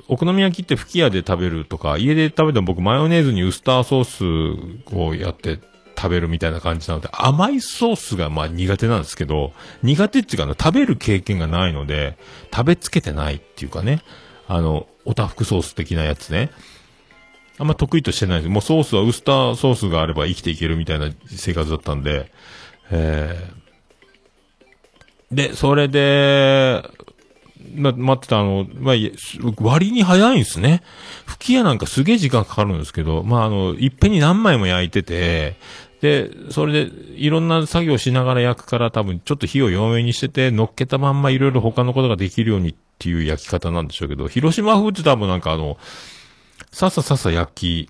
お好み焼きって吹き屋で食べるとか、家で食べても僕マヨネーズにウスターソースをやって食べるみたいな感じなので、甘いソースがまあ苦手なんですけど、苦手っていうかあの食べる経験がないので、食べつけてないっていうかね、あの、おたふくソース的なやつね。あんま得意としてないです。もうソースはウスターソースがあれば生きていけるみたいな生活だったんで、えー、で、それで、ま、待ってたあの、まあ、割に早いんですね。吹き矢なんかすげえ時間かかるんですけど、まあ、あの、いっぺんに何枚も焼いてて、で、それで、いろんな作業しながら焼くから多分ちょっと火を弱めにしてて、乗っけたまんまいろいろ他のことができるようにっていう焼き方なんでしょうけど、広島風って多分なんかあの、ささささ焼き、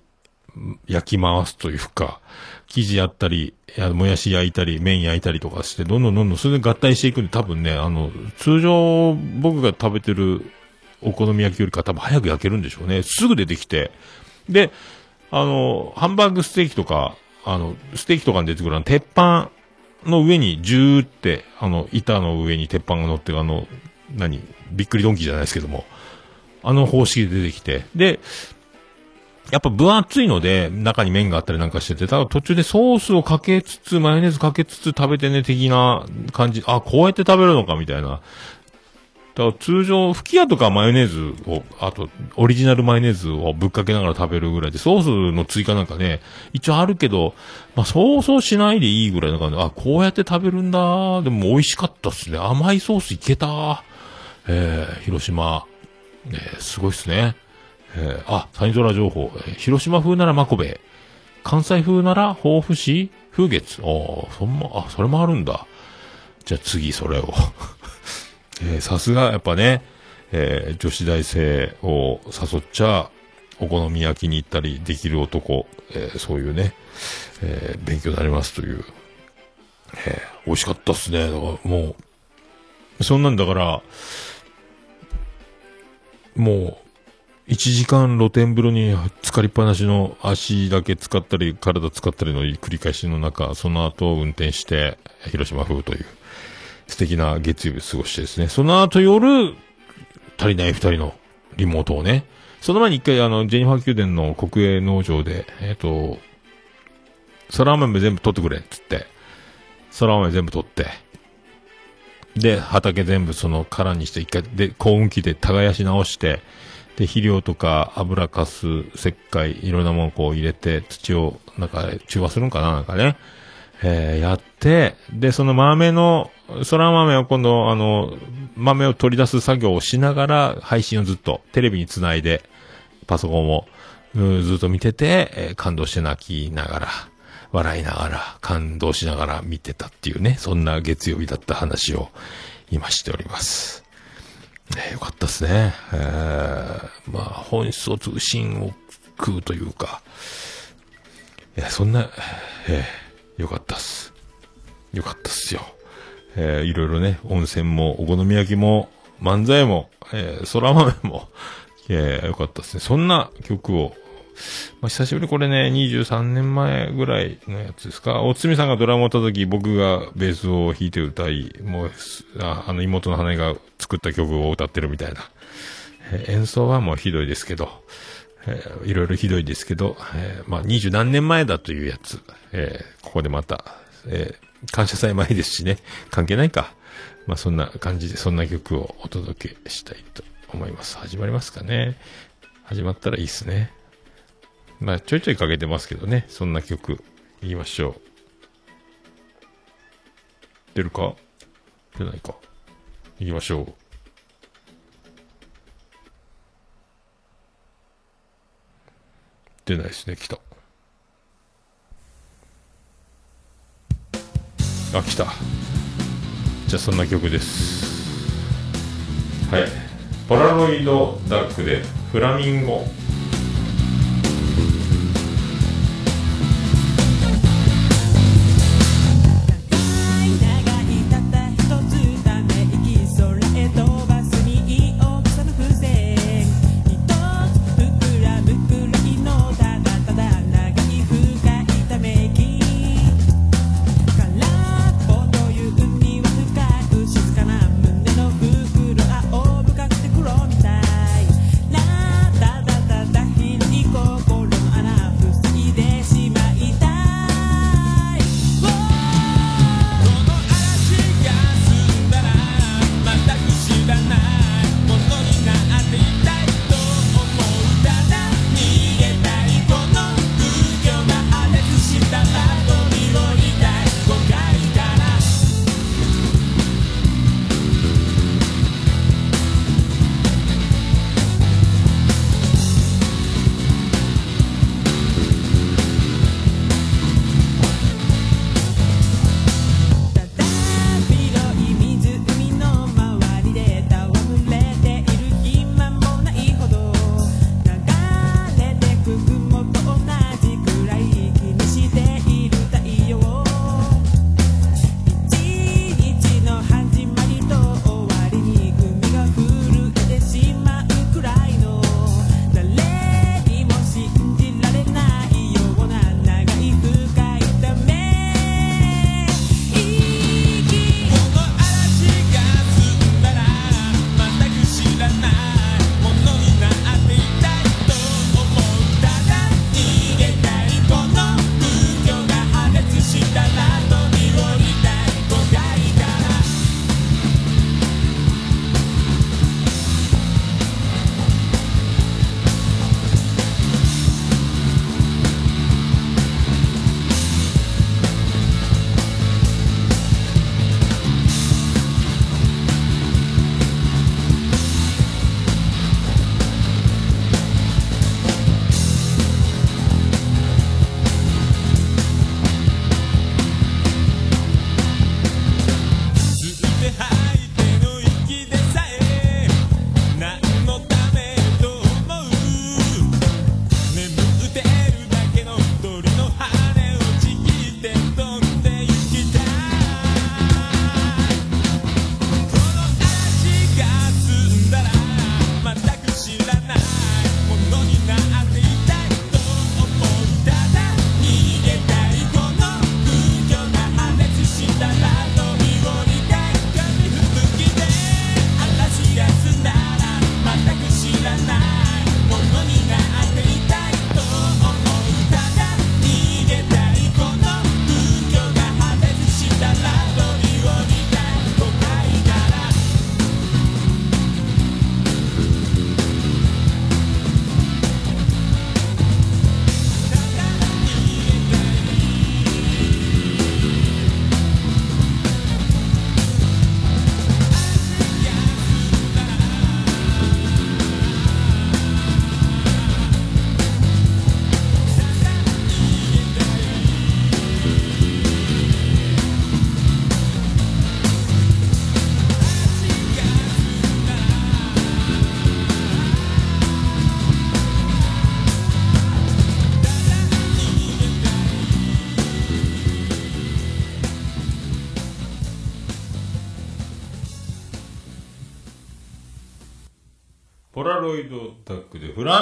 焼き回すというか、生地やったり、もやし焼いたり、麺焼いたりとかして、どんどんどんどんそれで合体していくんで、多分ね、あの、通常僕が食べてるお好み焼きよりか多分早く焼けるんでしょうね。すぐ出てきて。で、あの、ハンバーグステーキとか、あの、ステーキとかに出てくるあの鉄板の上にジューって、あの、板の上に鉄板が乗ってるあの、何びっくりドンキーじゃないですけども、あの方式で出てきて、で、やっぱ分厚いので、中に麺があったりなんかしてて、ただ途中でソースをかけつつ、マヨネーズかけつつ食べてね、的な感じ。あ、こうやって食べるのか、みたいな。だから通常、吹き矢とかマヨネーズを、あと、オリジナルマヨネーズをぶっかけながら食べるぐらいで、ソースの追加なんかね、一応あるけど、まあ、そうそうしないでいいぐらいな感じ、あ、こうやって食べるんだ。でも美味しかったっすね。甘いソースいけた。えー、広島。えーすごいっすね。えーあ、サニトラ情報。えー広島風ならマコベ。関西風なら豊富市風月。おそんま、あ、それもあるんだ。じゃあ次それを。えーさすが、やっぱね、えー女子大生を誘っちゃ、お好み焼きに行ったりできる男、えーそういうね、え勉強になりますという。え美味しかったっすね。だからもう、そんなんだから、もう、1時間露天風呂に浸かりっぱなしの足だけ使ったり、体使ったりの繰り返しの中、その後運転して、広島風という、素敵な月曜日を過ごしてですね。その後夜、足りない二人のリモートをね、その前に一回あの、ジェニファー宮殿の国営農場で、えっ、と、空豆全部取ってくれ、つって、空豆全部取って、で、畑全部その空にして一回、で、幸運機で耕し直して、で、肥料とか油かす、石灰、いろんなものをこう入れて、土を、なんか、中和するんかななんかね。えー、やって、で、その豆の、空豆を今度、あの、豆を取り出す作業をしながら、配信をずっと、テレビにつないで、パソコンを、ずっと見てて、えー感動して泣きながら、笑いながら、感動しながら見てたっていうね、そんな月曜日だった話を今しております。ね、よかったですね。えー、まあ、本質を通信を食うというか、いや、そんな、えー、よかったっす。よかったっすよ。えー、いろいろね、温泉も、お好み焼きも、漫才も、えー、空豆も、えー、よかったですね。そんな曲を、まあ、久しぶりこれね、23年前ぐらいのやつですか？おつみさんがドラムを叩き、僕がベースを弾いて歌い、もう、ああの妹の羽が作った曲を歌ってるみたいな。えー演奏はもうひどいですけど、えーいろいろひどいですけど、えーまあ、二十何年前だというやつ、えーここでまた、えー感謝祭前ですしね、関係ないか。まあ、そんな感じで、そんな曲をお届けしたいと思います。始まりますかね。始まったらいいですね。まあ、ちょいちょいかけてますけどね、そんな曲、言いましょう。出るか？出ないか。行きましょう。出ないですね、来た。あ、来た。じゃあそんな曲です。はい。ポラロイドダックでフラミンゴ。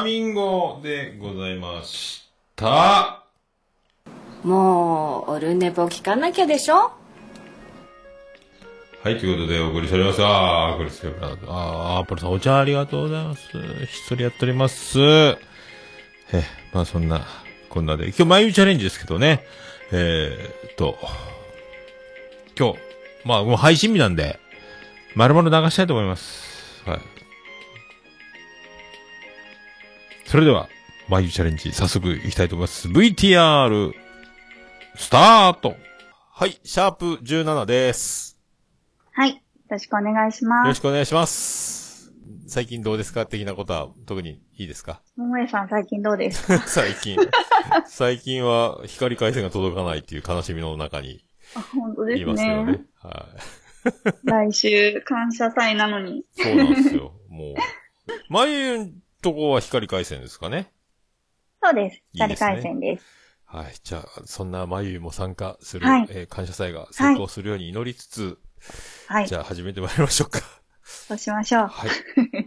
ミンゴでございました。もうオルネポ聞かなきゃでしょ？はい、ということでお送りしております。あー、これですよ。あー、アップルさんお茶ありがとうございます。ひっそりやっております。え、まあそんな、こんなで。今日眉チャレンジですけどね。えーっと、今日、まあもう配信日なんで、丸々流したいと思います。はい。それでは、眉チャレンジ、早速行きたいと思います。VTR、スタートはい、シャープ17です。はい。よろしくお願いしよます。ろしくお願いします。最近どうですか？的なことは特にいいですか？桃江さん最近どうです？か 最近。最近は光回線が届かないっていう悲しみの中にあ本当ですいますけどねね。。はい。来週感謝祭なのに。そうなんですよ。もう。前んとこは光回線ですかね。そうです。いいですね光回線です。はい。じゃあ、そんなまゆも参加する、はいえー感謝祭が成功するように祈りつつ、はい。じゃあ始めてまいりましょうか。そうしましょう。はい。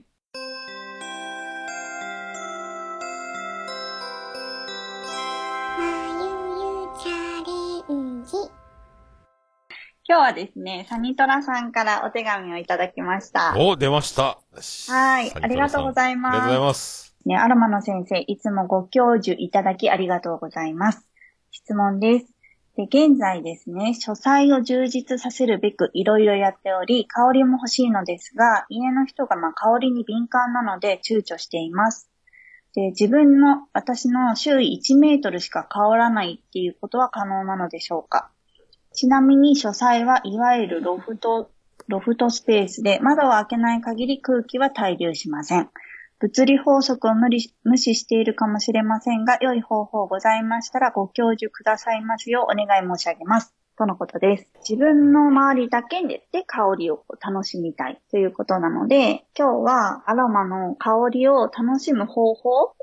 今日はですね、サニトラさんからお手紙をいただきました。お、出ました。はいありがとうございますありがとうございます。ね、アロマの先生、いつもご教授いただきありがとうございます。質問です。で、現在ですね、書斎を充実させるべくいろいろやっており、香りも欲しいのですが、家の人がまあ香りに敏感なので躊躇しています。で、自分の、私の周囲1メートルしか香らないっていうことは可能なのでしょうかちなみに書斎はいわゆるロフト、ロフトスペースで窓を開けない限り空気は滞留しません。物理法則を無理無視しているかもしれませんが、良い方法ございましたらご教授くださいますようお願い申し上げます。とのことです。自分の周りだけでで香りを楽しみたいということなので、今日はアロマの香りを楽しむ方法を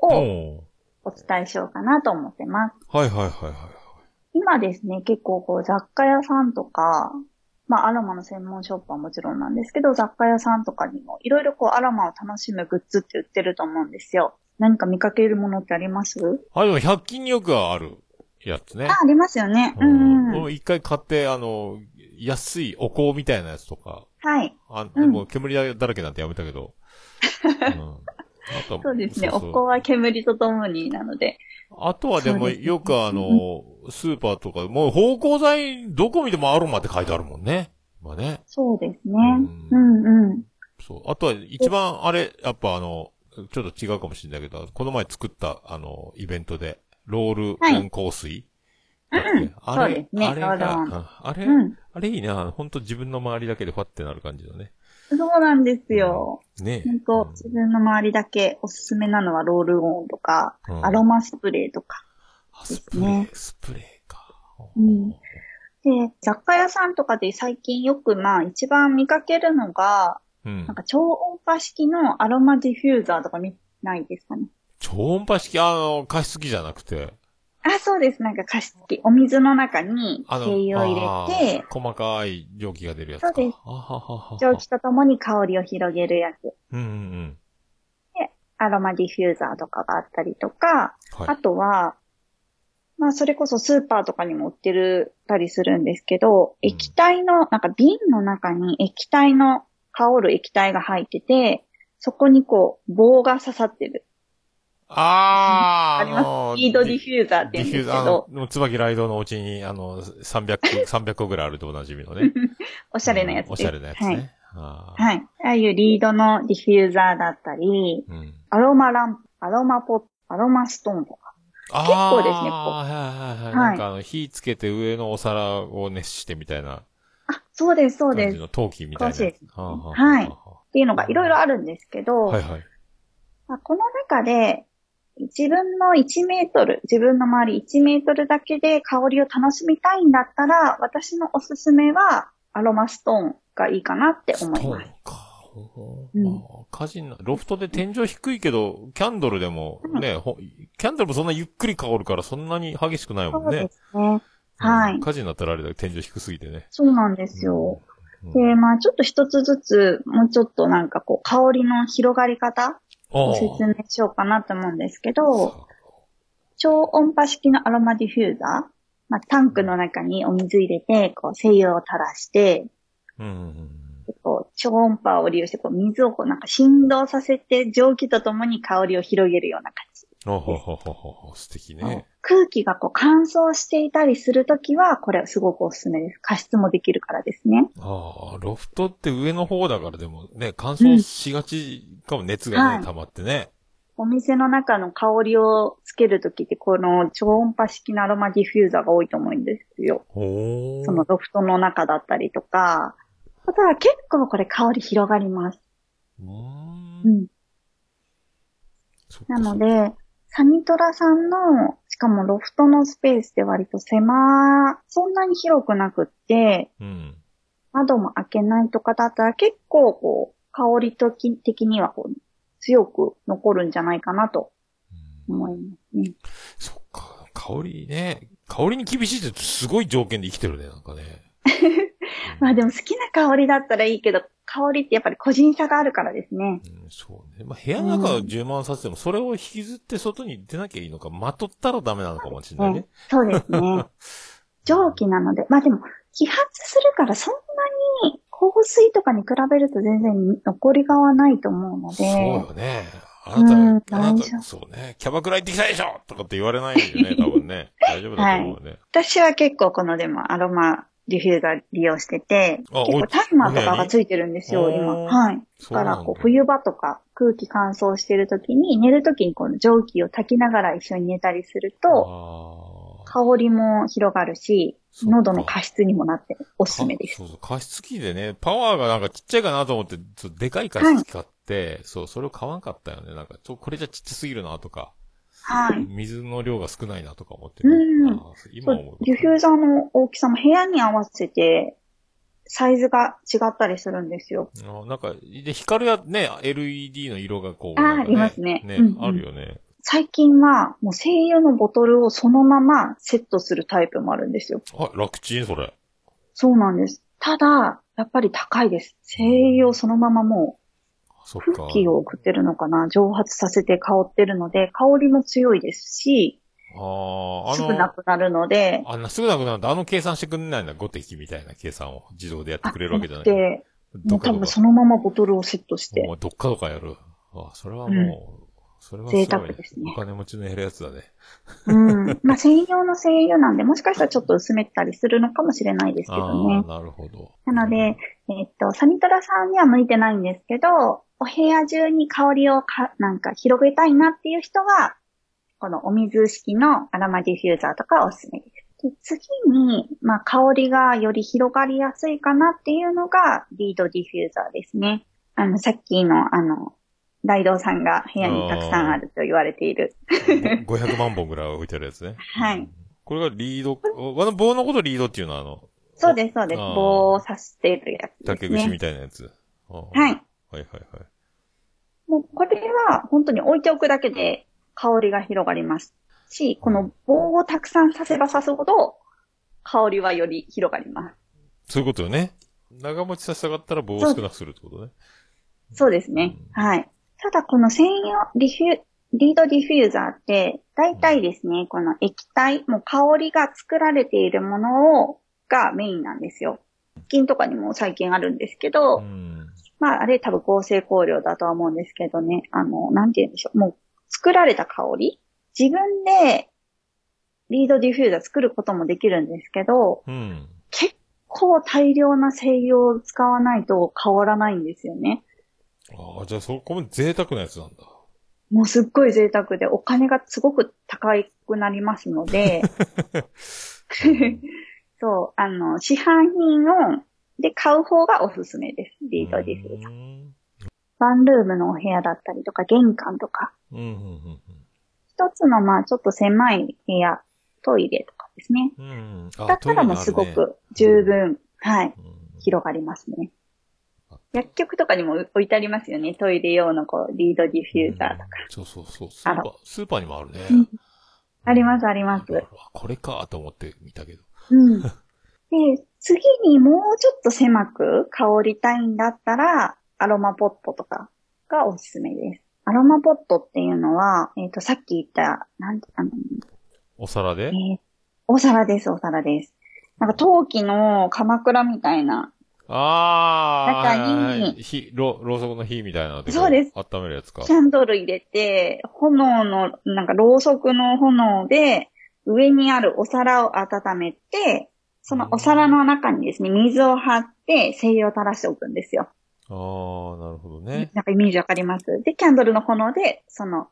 お伝えしようかなと思ってます。はいはいはいはい。今ですね、結構こう雑貨屋さんとか、まあアロマの専門ショップはもちろんなんですけど、雑貨屋さんとかにもいろいろこうアロマを楽しむグッズって売ってると思うんですよ。何か見かけるものってあります？あ、でも100均によくあるやつねあ、。ありますよね。うん一回買って、あの、安いお香みたいなやつとか、はい。あ、うんもう煙だらけなんてやめたけど。うん、そうですね。そうそうお香は煙とともになので。あとはでも、よくあの、スーパーとか、もう芳香剤、どこ見てもアロマって書いてあるもんね。まあね。そうですね。うんうんうん。そう。あとは一番あれ、やっぱあの、ちょっと違うかもしれないけど、この前作った、あの、イベントで、ロールはい温香水、うんうんあれ、ねあれが、あれ、うん。あれいいな。ほんと自分の周りだけでファってなる感じだね。そうなんですよ。ねえ。本当自分の周りだけおすすめなのはロールオンとか、うんアロマスプレーとか。あスプレー、スプレーか。うんで、雑貨屋さんとかで最近よくまあ一番見かけるのが、うんなん。か超音波式のアロマディフューザーとか見ないですかね。超音波式、あの、加湿器じゃなくて、あ、そうです。なんか加湿器。お水の中に精油を入あれてー、細かい蒸気が出るやつか。そうです蒸気とともに香りを広げるやつ。うんうんうん。アロマディフューザーとかがあったりとか、はい。あとは、まあそれこそスーパーとかにも売ってるたりするんですけど、うん液体の、なんか瓶の中に液体の香る液体が入ってて、そこにこう棒が刺さってる。あー、ありますリードディフューザーって言うんですけど、あの、椿ライドのお家に、あの、300、300個ぐらいあるとおなじみのね。おしゃれなやつです。うんおしゃれなやつはい。ね。あーはい。ああいうリードのディフューザーだったり、うん。アロマランプ、アロマポット、アロマストーンとか。あ構ですねこうはいはいはいはい。はいなんかあの、火つけて上のお皿を熱してみたいなあ、そうです、そうです。の陶器みたいなやつ。詳しいですはあはあはあはいていうのがいろいろあるんですけど、はいはい。まあ、この中で、自分の1メートル、自分の周り1メートルだけで香りを楽しみたいんだったら、私のおすすめはアロマストーンがいいかなって思います。うんう火事な、ロフトで天井低いけど、キャンドルでもね、ほキャンドルもそんなゆっくり香るからそんなに激しくないもんねそうで。すね。はいうん火事になったらあれだけど天井低すぎてね。そうなんですよ。うんで、まあちょっと一つずつ、もうちょっとなんかこう、香りの広がり方ご説明しようかなと思うんですけど、超音波式のアロマディフューザー、まあ、タンクの中にお水入れて、こう、精油を垂らして、うん。こう、超音波を利用して、こう、水をこう、なんか振動させて、蒸気とともに香りを広げるような感じ。ほほほほほほ、素敵ね。空気がこう乾燥していたりするときは、これすごくおすすめです。加湿もできるからですね。ああ、ロフトって上の方だからでもね、乾燥しがちかも、熱がね、はい溜まってね。お店の中の香りをつけるときって、この超音波式のアロマディフューザーが多いと思うんですよ。そのロフトの中だったりとか。ただ結構これ香り広がります。うーんなので、サニトラさんの、しかもロフトのスペースで割と狭、そんなに広くなくって、うん。窓も開けないとかだったら結構こう、香り的的にはこう、強く残るんじゃないかなと思いますね。そっか。香りね。香りに厳しいってすごい条件で生きてるね、なんかね。まあでも好きな香りだったらいいけど、香りってやっぱり個人差があるからですね。うん、そうね。まあ、部屋の中を充満させても、それを引きずって外に出なきゃいいのか、まとったらダメなのかもしれないね。そうですね。蒸気なので、まあでも、揮発するからそんなに香水とかに比べると全然残りがはないと思うので、そうよね。あなた、うんあなた、そうね。キャバクラ行ってきたでしょとかって言われないよね、多分ね。大丈夫だと思うね。私は結構このでもアロマディフューザー利用してて、あ結構タイマーとかがついてるんですよ、今。はい。だからこう冬場とか空気乾燥してる時に寝る時にこの蒸気を焚きながら一緒に寝たりすると。香りも広がるし、喉の加湿にもなっておすすめです。そうそう、加湿器でね、パワーがなんかちっちゃいかなと思って、ちょっとでかい加湿器買って、そう、それを買わんかったよね。なんか、ちょ、これじゃちっちゃすぎるなとか、はい。水の量が少ないなとか思って、うん今思う。ディフューザーの大きさも部屋に合わせて、サイズが違ったりするんですよ。あなんか、で、光るや、ね、LED の色がこう、あーなんかありますねね、うんうんあるよね。最近は、もう精油のボトルをそのままセットするタイプもあるんですよ。あ、楽ちんそれ。そうなんです。ただ、やっぱり高いです。精油をそのままも。う空気を送ってるのかな？蒸発させて香ってるので、香りも強いですし、ああ、あすぐなの、くなるので、あんなすぐなくなると、あの計算してくんないんだ。5滴みたいな計算を自動でやってくれるわけじゃない。で、もう多分そのままボトルをセットして。もう、どっかどっかやる。あ、それはもう、それは贅沢ですねお金持ちの減るやつだね。うん。まあ、専用の精油なんで、もしかしたらちょっと薄めたりするのかもしれないですけあどねあ、。なるほど。なので、えっと、サニトラさんには向いてないんですけど、お部屋中に香りをか、なんか広げたいなっていう人は、このお水式のアロマディフューザーとかおすすめです。で次に、まあ、香りがより広がりやすいかなっていうのが、リードディフューザーですね。あの、さっきの、あの、大道さんが部屋にたくさんあると言われている。ご500万本ぐらい置いてあるやつね。はい。これがリード、あの棒のことリードっていうのはあの、そうです、そうです。棒を刺してるやつですね竹串み。たいなやつ。はい。はいはいはい。もうこれは本当に置いておくだけで香りが広がりますし、この棒をたくさん刺せば刺すほど香りはより広がります。そういうことよね。長持ちさせたかったら棒を少なくするってことね。そうですね。はい。ただこの専用リフュリードディフューザーって、大体ですね、この液体、もう香りが作られているものを、がメインなんですよ。金とかにも最近あるんですけど、うん。まあ、あれ多分合成香料だとは思うんですけどね。あの、なんて言うんでしょう。もう、作られた香り自分で、リードディフューザー作ることもできるんですけど、うん。結構大量な精油を使わないと変わらないんですよね。ああ、じゃあそこも贅沢なやつなんだ。もうすっごい贅沢で、お金がすごく高くなりますので、そう、あの、市販品を、で買う方がおすすめです。リードディフューザー。うん。ワンルームのお部屋だったりとか、玄関とか、うん、うん、一つのまあちょっと狭い部屋、トイレとかですね。うん。だったらもうすごく十分、はい、広がりますね。薬局とかにも置いてありますよね。トイレ用のこう、リードディフューザーとか。そうそうそう。スーパー、スーパーにもあるね。うんあります、あります。あこれかと思って見たけど。うん。で、次にもうちょっと狭く香りたいんだったら、アロマポットとかがおすすめです。アロマポットっていうのは、えっ、と、さっき言った、なんて、あの、お皿で？えーお皿です、お皿です。なんか陶器の鎌倉みたいな。ああ、中にはいはい火、ろ、ろうそくの火みたいなので。そうです温めるやつか。キャンドル入れて、炎の、なんかろうそくの炎で、上にあるお皿を温めて、そのお皿の中にですね、水を張って、精油を垂らしておくんですよ。ああ、なるほどね。なんかイメージわかります？で、キャンドルの炎で、その、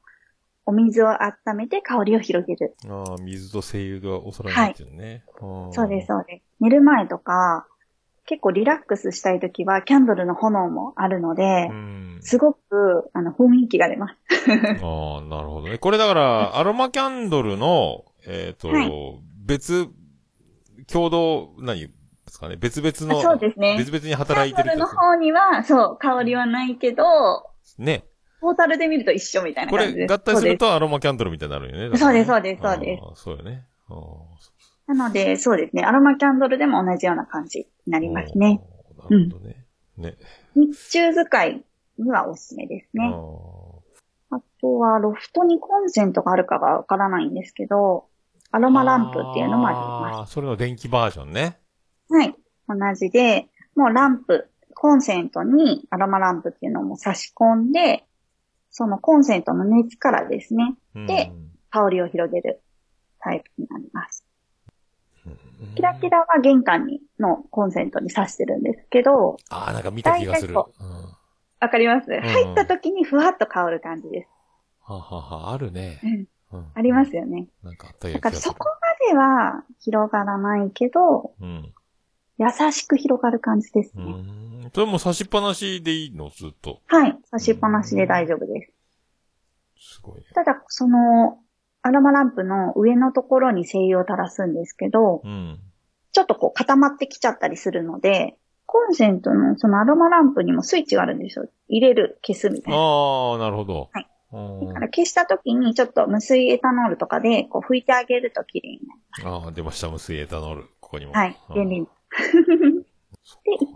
お水を温めて香りを広げる。ああ、水と精油がお皿に入ってるね。そうです、そうです。寝る前とか、結構リラックスしたいときは、キャンドルの炎もあるのでう、ん。すごく、あの、雰囲気が出ます。ああ、なるほどね。これだから、アロマキャンドルの、えっ、と、はい別、共同、何ですかね？別々の、そうですね別々にキ働いャンドルの方には、そう、香りはないけど、ね。トータルで見ると一緒みたいなこ感じです。れ合体するとアロマキャンドルみたいになるよね。だそうですそうですそうですそうよね。なので、そうですね。アロマキャンドルでも同じような感じになりますね。。なるほどね。ね。日中使いにはおすすめですあね。ーあとは、ロフトにコンセントがあるかがわからないんですけど、アロマランプっていうのもありまあーそれの電気バージョンね。す。はい。同じで、もうランプ、コンセントにアロマランプっていうのも差し込んで、そのコンセントの熱からですね、うんで香りを広げるタイプになります。うんキラキラは玄関にのコンセントに挿してるんですけど、ああ、なんか見た気がする。大体うんわかります、ん入った時にふわっと香る感じです。ははは、あるね。うん。うんありますよね。なんかあったよだからうな気がするそこまでは広がらないけど、うん。優しく広がる感じですうね。ん。それも差しっぱなしでいいの？ずっと。はい。差しっぱなしで大丈夫です。すごいね。ただ、その、アロマランプの上のところに精油を垂らすんですけど、うん。ちょっとこう固まってきちゃったりするので、コンセントのそのアロマランプにもスイッチがあるんですよ。入れる、消すみたいな。ああ、なるほど。はいうんだから消した時にちょっと無水エタノールとかでこう拭いてあげると綺麗になる。ああ、出ました、無水エタノール。ここにも。はい。うん便利。で、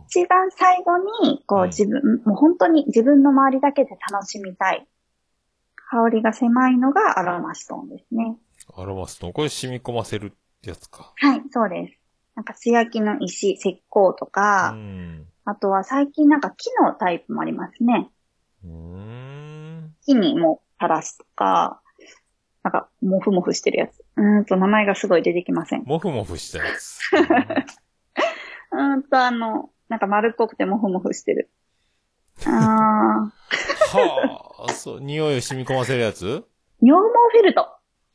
一番最後に、こうんう自分、もう本当に自分の周りだけで楽しみたい。香りが狭いのがアロマストーンですね。アロマストーン。これ染み込ませるってやつか。はい、そうです。なんか素焼きの石、石膏とか、うん。あとは最近なんか木のタイプもありますね。うーん。木にも垂らすとか、なんか、もふもふしてるやつ。うーんと、名前がすごい出てきません。もふもふしたやつ。うーんと、あの、なんか丸っこくてもふもふしてる。あー、はあ、そう、匂いを染み込ませるやつ？羊毛フェルト。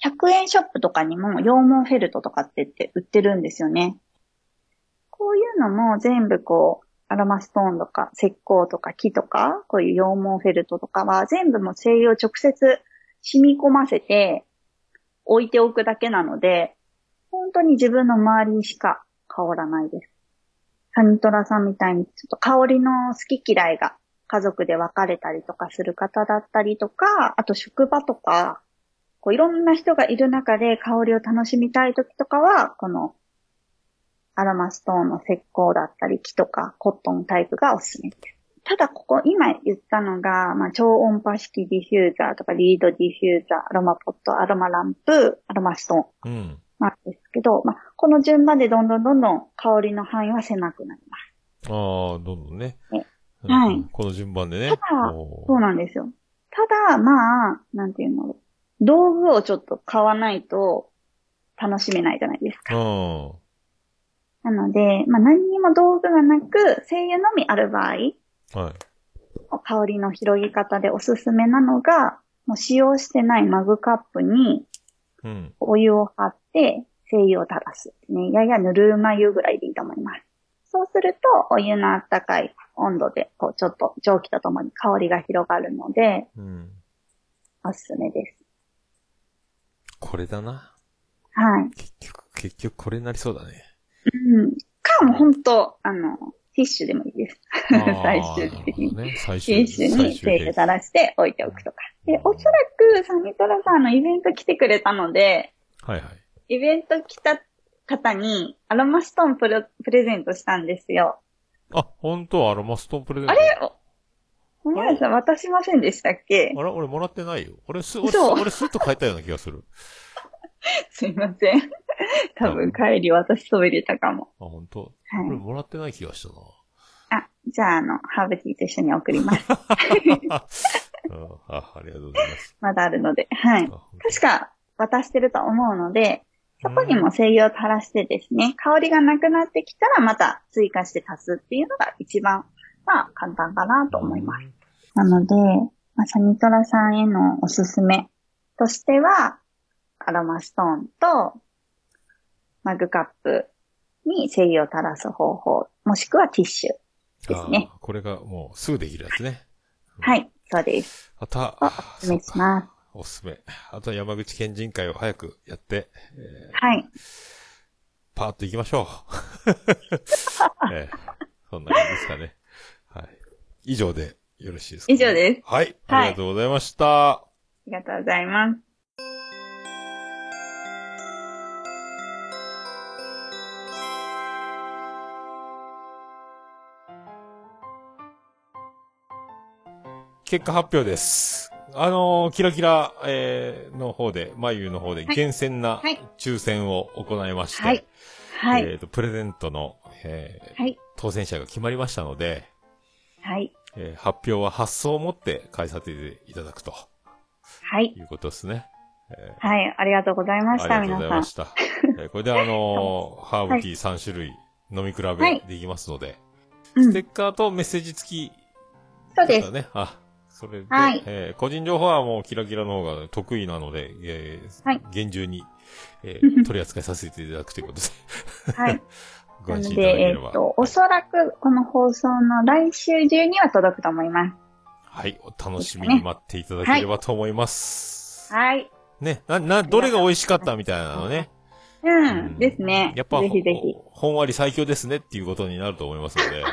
100円ショップとかにも羊毛フェルトとかって言って売ってるんですよね。こういうのも全部こう、アロマストーンとか石膏とか木とか、こういう羊毛フェルトとかは全部もう精油を直接染み込ませて置いておくだけなので、本当に自分の周りにしか香らないです。サニトラさんみたいにちょっと香りの好き嫌いが家族で分かれたりとかする方だったりとか、あと職場とか、こういろんな人がいる中で香りを楽しみたい時とかは、このアロマストーンの石膏だったり木とかコットンタイプがおすすめです。ただここ今言ったのが、まあ、超音波式ディフューザーとかリードディフューザー、アロマポット、アロマランプ、アロマストーンうん。なんですけど、まあ、この順番でどんどんどんどん香りの範囲は狭くなります。ああ、どんどんね。ねうんはいこの順番でね。ただそうなんですよ。ただ、まあ、なんていうの、道具をちょっと買わないと楽しめないじゃないですか。うん。なので、まあ何にも道具がなく、精油のみある場合、はい。香りの広げ方でおすすめなのが、もう使用してないマグカップにうん。お湯を張って精油を垂らす。ね、ややぬるま湯ぐらいでいいと思います。そうすると、お湯のあったかい温度で、こう、ちょっと蒸気とともに香りが広がるので、うん。おすすめです。これだな。はい。結局、結局これになりそうだね。うん。か、もう本当あの、ティッシュでもいいです。最終的に。ね。最ティ終ッシュに精油垂らして置いておくとか。で、おそらくサニトラさんのイベント来てくれたので、はいはい。イベント来た方にアロマストーンプレプレゼントしたんですよ。あ、本当？アロマストーンプレゼント。あれ？ごめんなさい、渡しませんでしたっけ？あら、俺もらってないよ。俺す、俺す、嘘俺スッと変えたような気がする。すいません。多分帰り渡しそびれたかも。あ、本当？はい俺もらってない気がしたな。あ、じゃあ、あの、ハーブティーと一緒に送ります。うんあ、ありがとうございます。まだあるので。はい確か渡してると思うので、そこにも精油を垂らしてですね、香りがなくなってきたらまた追加して足すっていうのが一番、まあ、簡単かなと思います。なので、まあ、サニトラさんへのおすすめとしては、アロマストーンと、マグカップに精油を垂らす方法、もしくはティッシュ。ですねこれがもうすぐできるやつね。はい、そうです。あた、おすすめします。おすすめ。あとは山口県人会を早くやって、えーはい。パーッと行きましょう。え ーそんな感じですかね。はい。以上でよろしいですか、以上です。はい。ありがとうございました。ありがとうございます。結果発表です。あのーキラキラ、えーの方で、眉の方ではい厳選なはい抽選を行いまして、はい。はい。えっ、と、プレゼントの、えーはい。当選者が決まりましたので、はい。えー発表は発送をもって返させていただくとはい。いうことですね。えーはい。ありがとうございました、ありがとうござい皆さんま。した。えーこれであのーハーブティー3種類飲み比べできますので、うんステ。ッカーとメッセージ付きそうです。だね。あ、それで、はいえー個人情報はもうキラキラの方が得意なので、えーはい厳重に、えー 取り扱いさせていただくということで、はい。ご安心いただければ。えっと、おそらくこの放送の来週中には届くと思います。はい、お楽しみに待っていただければと思います。はい。ね、な、な、どれが美味しかったみたいなのね。うん。ですね。やっぱ、ぜひぜひ。ほほんわり最強ですねっていうことになると思いますので。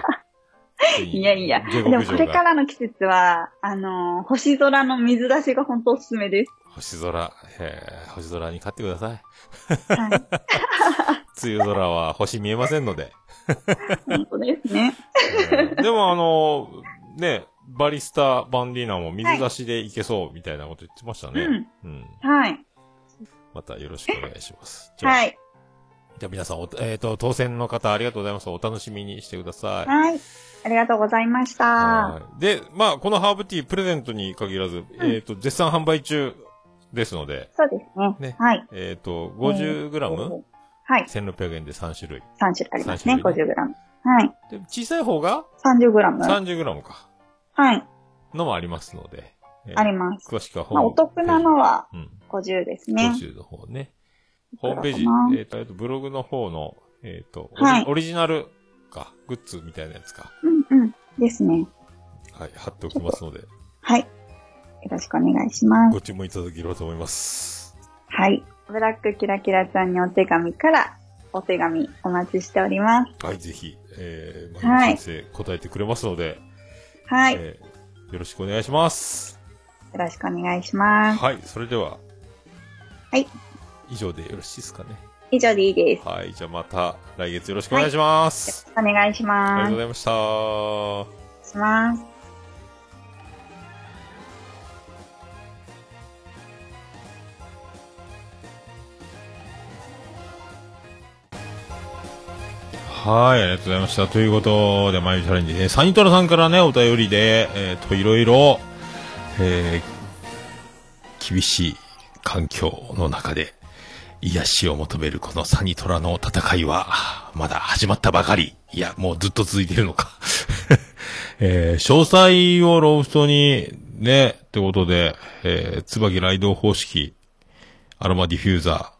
いやいや。下でもこれからの季節は、あのー星空の水出しが本当おすすめです。星空、えー星空に勝ってください。はい。梅雨空は星見えませんので。本当ですね。えーでもあの、ね、バリスタ・バンディーナも水出しでいけそうみたいなこと言ってましたね。うん。うん。はい。またよろしくお願いします。はい。じゃあ皆さんお、えっ、と、当選の方ありがとうございます。お楽しみにしてください。はい。ありがとうございました。はいで、まあ、このハーブティープレゼントに限らず、えっ、と、絶賛販売中ですので、そうですね。ねはい。えっ、と、50g、はい。1600円で3種類。3種類ありますね。3種類 50g。はい。で、小さい方が？30g。30g か。はい。のもありますので。えーあります。詳しくはまあ、ムお得なのはうん。50ですね。50の方ね。ホームページえっ、と、えっと、ブログの方の、えっ、と、オリはいオリジナルか、グッズみたいなやつか。うんうん。ですね。はい、貼っておきますので、はい。よろしくお願いします。ご注文いただければと思います。はい。ブラックキラキラちゃんにお手紙からお手紙お待ちしております。はい、ぜひ、えー、はいま先生答えてくれますので、はい。よえー、よろしくお願いします。ろしくお願いします。はい、それでは、はい。以上でよろしいですかね。以上でいいです。はい、じゃあまた来月よろしくお願いします。お願いしあります。がとうございました。します。はい、ありがとうございました。ということで、毎日チャレンジ、えーサニトラさんからね、お便りで、えっ、と、いろいろ、えー厳しい環境の中で、癒しを求めるこのサニトラの戦いは、まだ始まったばかり。いや、もうずっと続いてるのか。えー詳細をロフトに、ね、ってことで、えー、椿ライド方式、アロマディフューザー、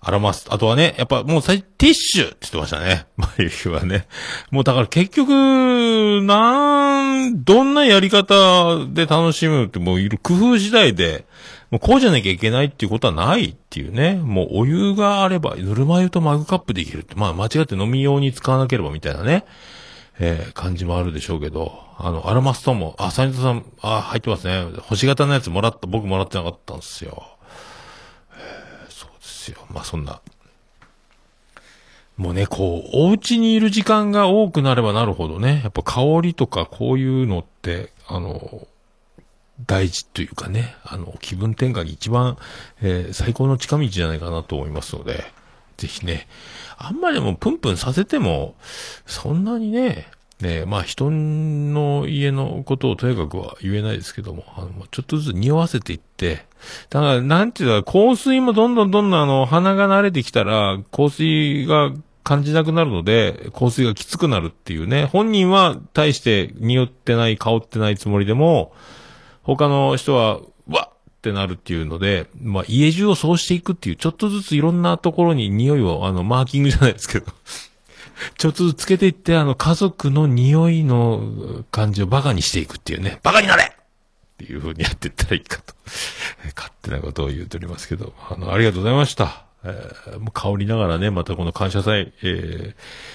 アロマス、あとはね、やっぱもう最、ティッシュって言ってましたね。眉毛はね。もうだから結局、なん、どんなやり方で楽しむってもういる工夫次第で、もうこうじゃなきゃいけないっていうことはないっていうね。もうお湯があれば、ぬるま湯とマグカップできるって、まあ間違って飲み用に使わなければみたいなね。えー感じもあるでしょうけど、あの、アロマストーンも、あ、サニトさん、あ、入ってますね。星型のやつもらった、僕もらってなかったんですよ。えそうですよ。まあそんな。もうね、こう、お家にいる時間が多くなればなるほどね、やっぱ香りとかこういうのって、あの、大事というかね、あの、気分転換に一番、えー最高の近道じゃないかなと思いますので、ぜひね、あんまりでもプンプンさせても、そんなにね、ねまあ人の家のことをとにかくは言えないですけども、あの、ちょっとずつ匂わせていって、だから、なんていうか、香水もどんどんどんどんあの、鼻が慣れてきたら、香水が感じなくなるので、香水がきつくなるっていうね、本人は大して匂ってない、香ってないつもりでも、他の人は、わっってなるっていうので、まあ、家中をそうしていくっていう、ちょっとずついろんなところに匂いを、あの、マーキングじゃないですけど、ちょっとずつつけていって、あの、家族の匂いの感じをバカにしていくっていうね、バカになれっていう風にやっていったらいいかと、勝手なことを言うておりますけど、あの、ありがとうございました。えーもう香りながらね、またこの感謝祭、えー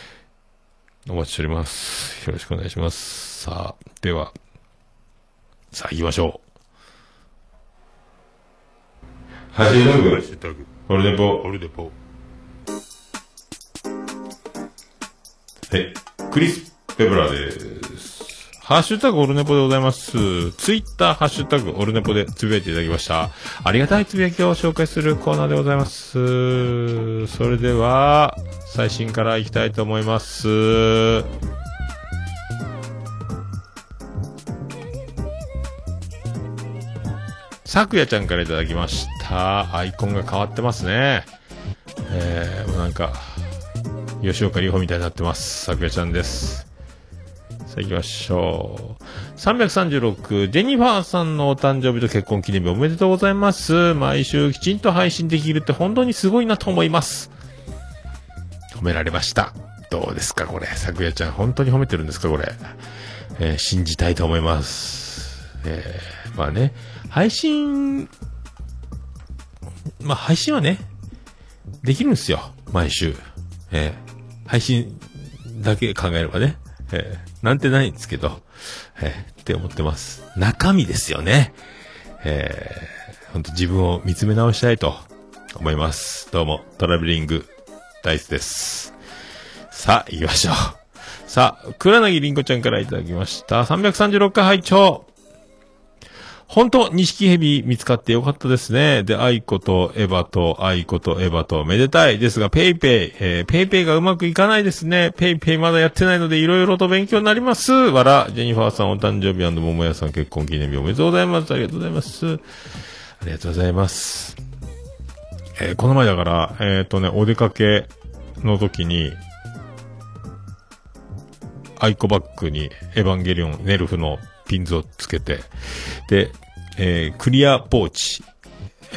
お待ちしております。よろしくお願いします。さあ、では、さあ行きましょう。ハッシュタグ、オルネポ、オルネポ。はい、クリス・ペブラです。ハッシュタグオルネポでございます。ツイッターハッシュタグオルネポでつぶやいていただきました。ありがたいつぶやきを紹介するコーナーでございます。それでは、最新からいきたいと思います。さくやちゃんからいただきました。アイコンが変わってますね。えー、もうなんか、吉岡里帆みたいになってます。さくやちゃんです。さあ行きましょう。336、ジェニファーさんのお誕生日と結婚記念日おめでとうございます。毎週きちんと配信できるって本当にすごいなと思います。褒められました。どうですかこれ。さくやちゃん、本当に褒めてるんですかこれ。えー信じたいと思います。えーまあね、配信、まあ配信はね、できるんですよ。毎週。えー配信だけ考えればね。えーなんてないんですけど、えーって思ってます。中身ですよね。えー、本当自分を見つめ直したいと思います。どうも、トラベリング、ダイスです。さあ、行きましょう。さあ、倉柳りんごちゃんからいただきました。336回拝聴本当、錦蛇見つかってよかったですね。で、愛子とエヴァと愛子とエヴァとめでたいですが、ペイペイ、えーペイペイがうまくいかないですね。ペイペイまだやってないので、いろいろと勉強になります。わら、ジェニファーさんお誕生日桃屋さん結婚記念日おめでとうございます。ありがとうございます。ありがとうございます。えーこの前だから、えっ、とね、お出かけの時に、アイコバッグにエヴァンゲリオン、ネルフのピンズをつけて、で、えークリアポーチ、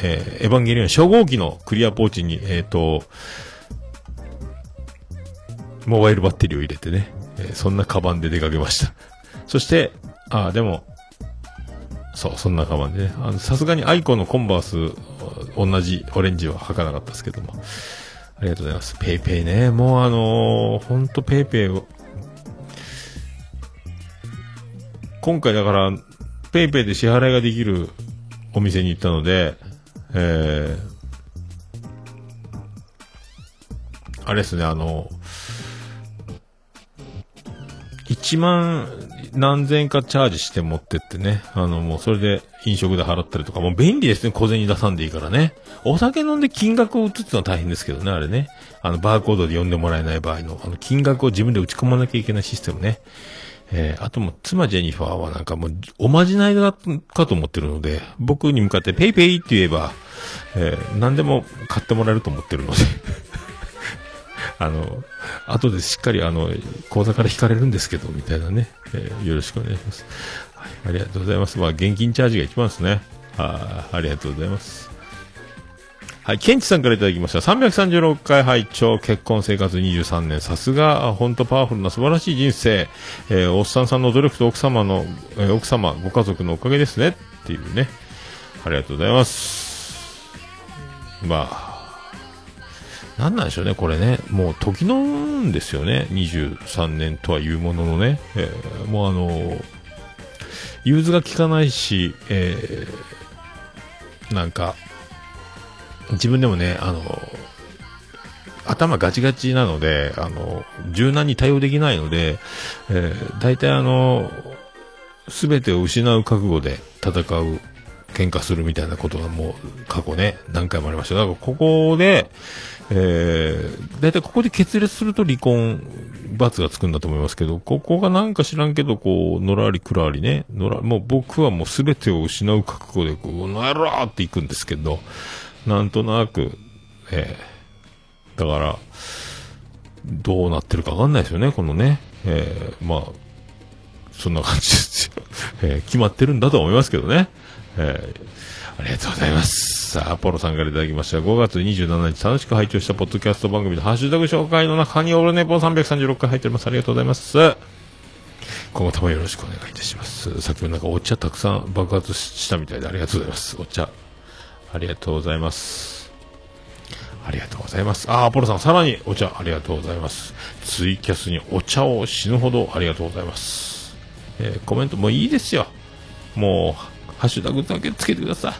えーエヴァンゲリオン初号機のクリアポーチに、えっ、と、モバイルバッテリーを入れてね、えーそんなカバンで出かけました。そして、ああ、でも、そう、そんなカバンでね、あの、さすがにアイコのコンバース、同じオレンジは履かなかったですけども、ありがとうございます。ペイペイね、もうあのー、ほんとペイペイを、今回だから、ペイペイで支払いができるお店に行ったので、えー、あれですね、あの、1万何千円かチャージして持ってってね、あの、もうそれで飲食で払ったりとか、もう便利ですね、小銭出さんでいいからね。お酒飲んで金額を打つってのは大変ですけどね、あれね。あの、バーコードで読んでもらえない場合の、あの、金額を自分で打ち込まなきゃいけないシステムね。えー、あともう、妻ジェニファーはなんかもう、おまじないだかと思ってるので、僕に向かってペイペイって言えば、えー、何でも買ってもらえると思ってるので、あの、後でしっかりあの、口座から引かれるんですけど、みたいなね、えーよろしくお願いします。はい、ありがとうございます。まあ、現金チャージが一番ですね。はい、ありがとうございます。はい、ケンチさんからいただきました。336回拝聴結婚生活23年。さすが、本当パワフルな素晴らしい人生。えーおっさんさんの努力と奥様の、えー奥様、ご家族のおかげですね。っていうね。ありがとうございます。まあ、なんなんでしょうね、これね。もう時のんですよね。23年とはいうもののね。えーもうあの融通が効かないし、えーなんか、自分でもね、あの、頭ガチガチなので、あの、柔軟に対応できないので、えー、大体あの、すべてを失う覚悟で戦う、喧嘩するみたいなことがもう過去ね、何回もありました。だからここで、えー、大体ここで決裂すると離婚、罰がつくんだと思いますけど、ここがなんか知らんけど、こう、のらりくらりね、のら、もう僕はもうすべてを失う覚悟で、こう、ならーっていくんですけど、なんとなく、えー、だから、どうなってるかわかんないですよね、このね。えー、まあ、そんな感じですよ。えー、決まってるんだと思いますけどね。えー、ありがとうございます。さあ、アポロさんからいただきました。5月27日、楽しく拝聴したポッドキャスト番組のハッシュタグ紹介の中にオルネポ336回入っております。ありがとうございます。今後ともよろしくお願いいたします。さっきもなんかお茶たくさん爆発したみたいでありがとうございます。お茶。ありがとうございます。ありがとうございます。あ、アポロさん、さらにお茶、ありがとうございます。ツイキャスにお茶を死ぬほどありがとうございます。えーコメントもいいですよ。もう、ハッシュタグだけつけてください。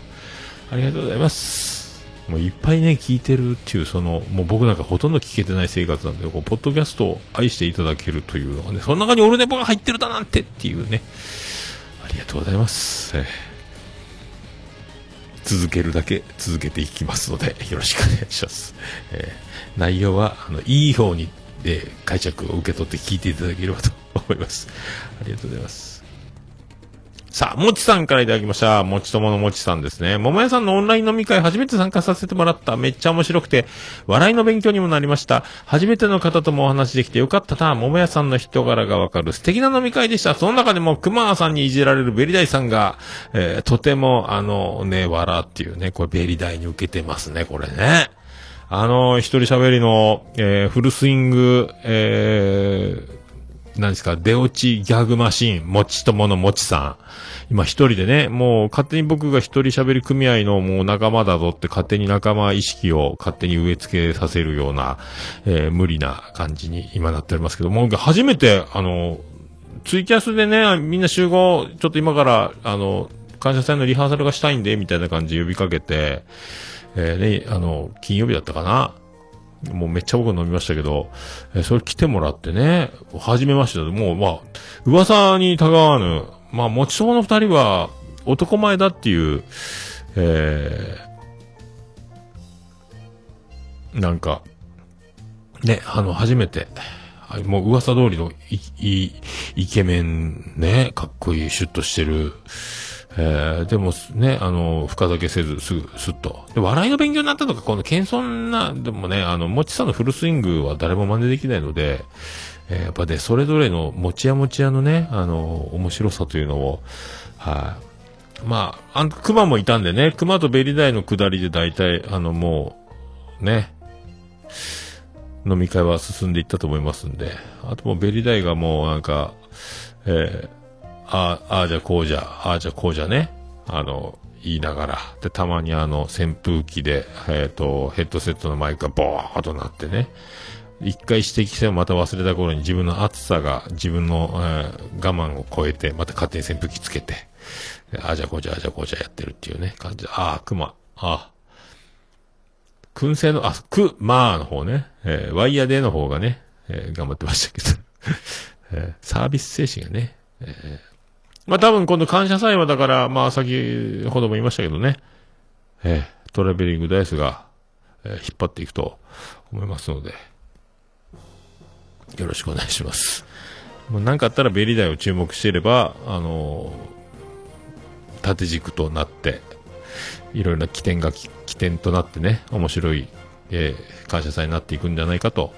ありがとうございます。もういっぱいね、聞いてるっていう、その、もう僕なんかほとんど聞けてない生活なんで、こう、ポッドキャストを愛していただけるというのがね、その中にオルネポが入ってるだなんてっていうね、ありがとうございます。えー続けるだけ続けていきますので、よろしくお願いします。えー内容は、あの、いい方に、で、解釈を受け取って聞いていただければと思います。ありがとうございます。さあ、もちさんからいただきました。もちとものもちさんですね。桃屋さんのオンライン飲み会初めて参加させてもらった。めっちゃ面白くて、笑いの勉強にもなりました。初めての方ともお話できてよかったな。桃屋さんの人柄がわかる素敵な飲み会でした。その中でも熊さんにいじられるベリダイさんが、えーとても、あの、ね、笑っていうね、これベリダイに受けてますね、これね。あの、一人喋りの、えーフルスイング、えー何ですか、出落ちギャグマシン、もちとものもちさん。今一人でね、もう勝手に僕が一人喋り組合のもう仲間だぞって勝手に仲間意識を勝手に植え付けさせるような、えー無理な感じに今なっておりますけど、もう初めて、あの、ツイキャスでね、みんな集合、ちょっと今から、あの、感謝祭のリハーサルがしたいんで、みたいな感じ呼びかけて、えーね、あの、金曜日だったかな？もうめっちゃ僕飲みましたけど、えそれ来てもらってね、初めましてもうまあ、噂にたがわぬ、まあ、もちそうの二人は男前だっていう、えーなんか、ね、あの、初めて、もう噂通りのい、い、イケメンね、かっこいい、シュッとしてる、えー、でもね、あの、深酒せず、すぐ、すっと。で、笑いの勉強になったのか、この謙遜な、でもね、あの、もちさんのフルスイングは誰も真似できないので、えーやっぱね、それぞれの、もちやもちやのね、あの、面白さというのを、はい、まあ、あの、熊もいたんでね、熊とベリダイの下りで大体、あの、もう、ね、飲み会は進んでいったと思いますんで、あともうベリダイがもうなんか、え、ああ、ああじゃこうじゃ、ああじゃこうじゃね、あの、言いながら、で、たまにあの、扇風機で、えっ、と、ヘッドセットのマイクがボーっとなってね、一回指摘してもまた忘れた頃に自分の暑さが自分の、えー我慢を超えて、また勝手に扇風機つけて、ああじゃこうじゃ、ああじゃこうじゃやってるっていうね、感じで、ああ、熊、ああ、燻製の、あ、く、まあの方ね、えーワイヤーでの方がね、えー頑張ってましたけど、えーサービス精神がね、えーまあ多分今度感謝祭はだから、まあ先ほども言いましたけどね、えートラベリングダイスが、えー引っ張っていくと思いますので、よろしくお願いします。もう何かあったらベリーダイを注目していれば、あのー縦軸となって、いろいろな起点が起点となってね、面白い、えー感謝祭になっていくんじゃないかと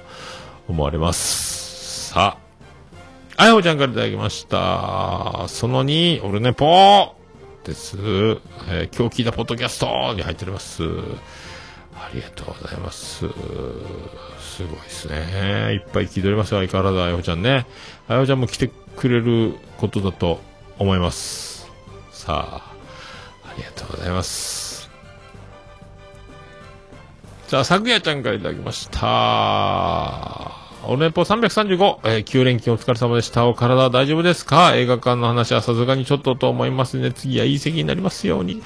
思われます。さあ、あやほちゃんからいただきました。その2、オルネポです。えー今日聞いたポッドキャストに入っております。ありがとうございます。すごいですね。いっぱい聞いておりますよ。相変わらずあやほちゃんね。あやほちゃんも来てくれることだと思います。さあ、ありがとうございます。さあ、昨夜ちゃんからいただきました。俺ルネ335、えー、9連勤お疲れ様でした。お体大丈夫ですか？映画館の話はさすがにちょっとと思いますね。次はいい席になりますように。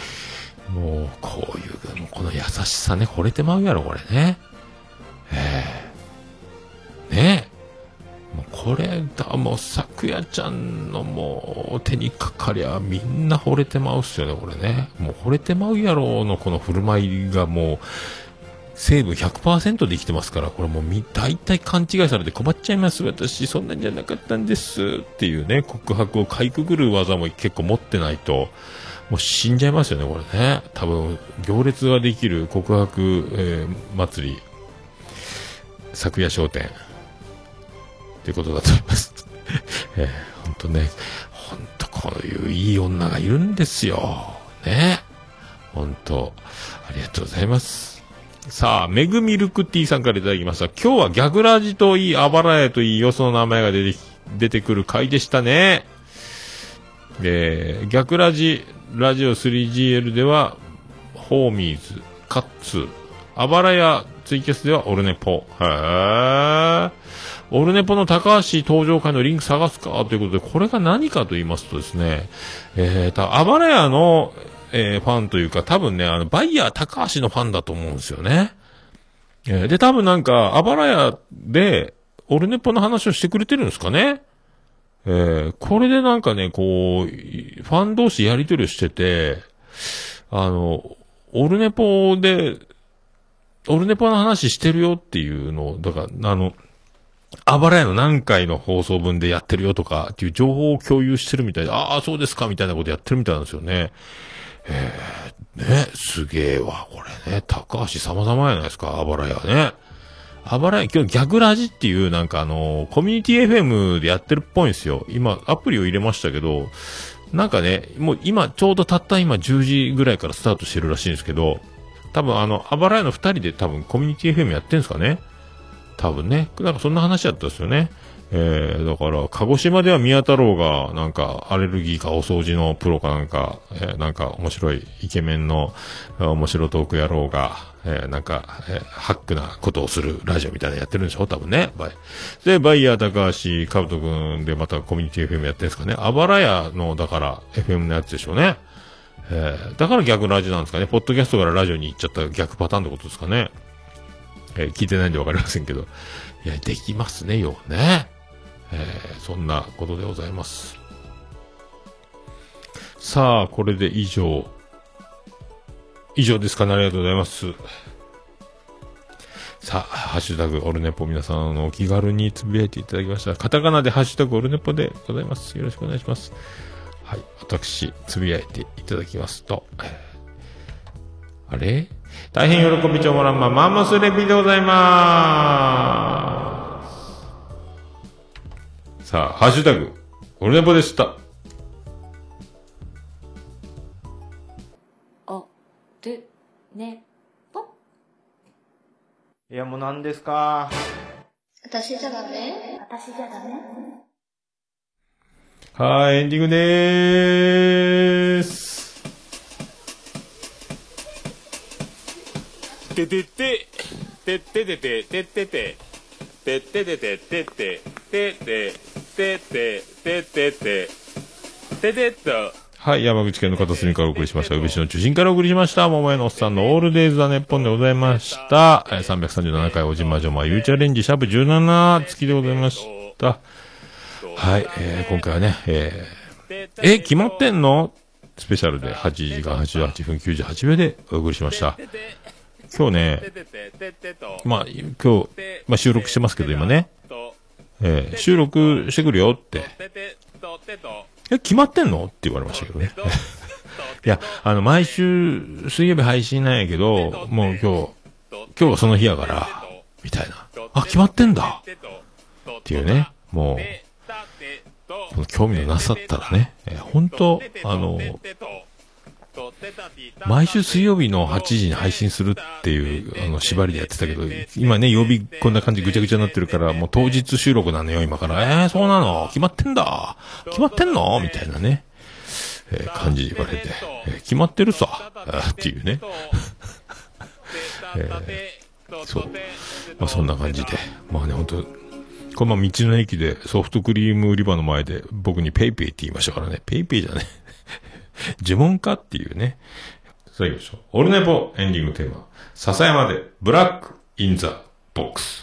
もう、こういう、もうこの優しさね、惚れてまうやろ、これね。えー、ねえ。もうこれだ、もう、咲夜ちゃんのもう、手にかかりゃ、みんな惚れてまうっすよね、これね。もう、惚れてまうやろのこの振る舞いがもう、成分100%できてますから、これもうみ、大体勘違いされて困っちゃいます、私、そんなんじゃなかったんです、っていうね、告白をかいくぐる技も結構持ってないと、もう死んじゃいますよね、これね。多分、行列ができる告白、えー祭り、昨夜商店、っていうことだと思います。えー、ほんとね、ほんとこういういい女がいるんですよ。ね。ほんと、ありがとうございます。さあ、メグミルクティーさんからいただきました。今日はギャグラジといい、アバラヤといい、よその名前が出て、出てくる回でしたね。えー、逆ラジ、ラジオ 3GL では、ホーミーズ、カッツ、あばらやツイキャスではオルネポ。へー。オルネポの高橋登場会のリンク探すか？ということで、これが何かと言いますとですね、えー、た、あばらやの、えーファンというか、多分ね、あの、バイヤー高橋のファンだと思うんですよね。えーで、多分なんか、あばらやで、オルネポの話をしてくれてるんですかね。えーこれでなんかね、こう、ファン同士やりとりをしてて、あの、オルネポで、オルネポの話してるよっていうのを、だから、あの、あばらやの何回の放送分でやってるよとかっていう情報を共有してるみたいで、ああ、そうですかみたいなことやってるみたいなんですよね。えー、ね、すげえわ、これね。高橋様々やないですか、あばらやね。あばらや、今日ギャグラジっていうなんかあの、コミュニティ FM でやってるっぽいんですよ。今、アプリを入れましたけど、なんかね、もう今、ちょうどたった今10時ぐらいからスタートしてるらしいんですけど、多分あの、あばらやの二人で多分コミュニティ FM やってんすかね多分ね。なんかそんな話だったんですよね。えー、だから、鹿児島では宮太郎が、なんか、アレルギーかお掃除のプロかなんか、えーなんか面白いイケメンの、面白トーク野郎が、えーなんか、えーハックなことをするラジオみたいなやってるんでしょ？多分ね。バイで、バイヤー高橋、カブト君でまたコミュニティ FM やってるんですかね。あばらやの、だから、FM のやつでしょうね。えーだから逆ラジオなんですかね。ポッドキャストからラジオに行っちゃった逆パターンってことですかね。えー聞いてないんでわかりませんけど。いや、できますね、ようね。えーそんなことでございます。さあ、これで以上。以上ですかね、ありがとうございます。さあ、ハッシュタグ、オルネポ皆さん、の、お気軽につぶやいていただきました。カタカナでハッシュタグ、オルネポでございます。よろしくお願いします。はい、私、つぶやいていただきますと、あれ？大変喜びちょもらんま、マンモスレビでございます。さあ、ハッシュタグ、オルネポでした。お、る、ね、ぽ。いや、もう何ですか？私じゃダメ？私じゃダメ？はい、エンディングでーす。ててて、てててて、ててて、てててて、ててて、てて。てててててててとはい、山口県の片隅からお送りしました。宇部市の中心からお送りしました。桃屋のおっさんのオールデイズ・ザ・ネッポンでございました。えー337回おじまじょまゆうチャレンジシャープ17月でございました。はい、えー今回はね、えーえ、決まってんの？スペシャルで8時間88分98秒でお送りしました。今日ね、まあ、今日、まあ収録してますけど今ね、えー収録してくるよって、え、決まってんの？って言われましたけどね。いや、あの、毎週水曜日配信なんやけど、もう今日、今日はその日やから、みたいな。あ、決まってんだ。っていうね、もう、この興味のなさったらね、えー本当あの、毎週水曜日の8時に配信するっていう、あの、縛りでやってたけど、今ね、曜日こんな感じぐちゃぐちゃになってるから、もう当日収録なのよ、今から。えー、そうなの？決まってんだ決まってんの？みたいなね、えー感じで言われて、えー決まってるさ、っていうね。えーそう。まあそんな感じで。まあね、本当このまま道の駅でソフトクリーム売り場の前で僕にペイペイって言いましたからね。ペイペイじゃね。呪文かっていうね。さあ行きましょう。オルネポエンディングテーマ。笹山でブラックインザボックス。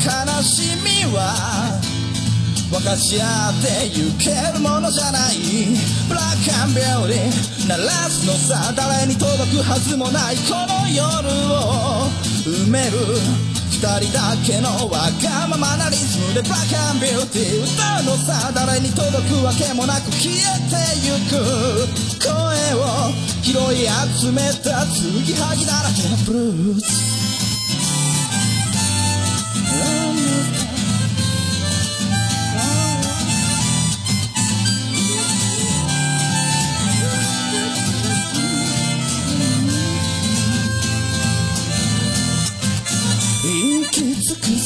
悲しみは分かち合ってゆけるものじゃない。ブラックアンビューティー鳴らすのさ誰に届くはずもないこの夜を埋める。二人だけのわがままなリズムでブラックアンビューティー歌うのさ誰に届くわけもなく消えてゆく。声を拾い集めた継ぎはぎだらけのブルース。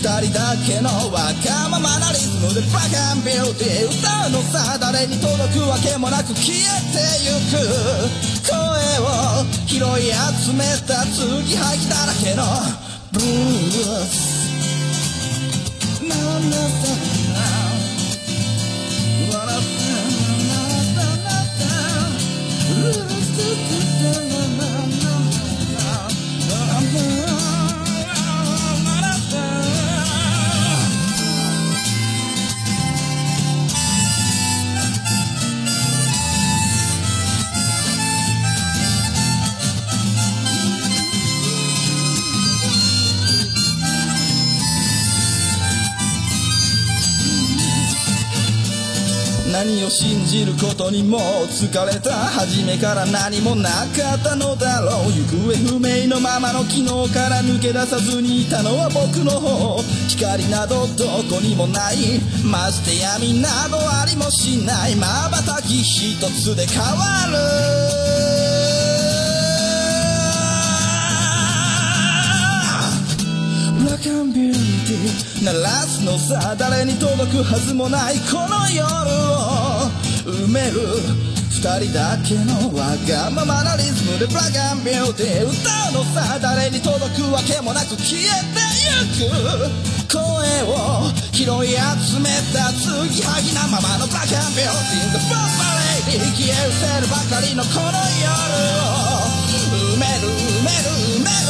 二人だけのわがままなリズムでブラックアンビューティー歌うのさ誰に届くわけもなく消えてゆく声を拾い集めた継ぎはぎだらけのブルー。スなんだ何を信じることにも疲れた初めから何もなかったのだろう行方不明のままの昨日から抜け出さずにいたのは僕の方。光などどこにもない。まして闇などありもしない。瞬き一つで変わる。ブラックアンビューティー鳴らすのさ。誰に届くはずもないこの夜を。埋める二人だけのわがままなリズムでブラックアンビューティー歌うのさ誰に届くわけもなく消えてゆく声を拾い集めた継ぎはぎなままのブラックアンビューティー The Boss Ballet 消え失せるばかりのこの夜を埋める埋める埋める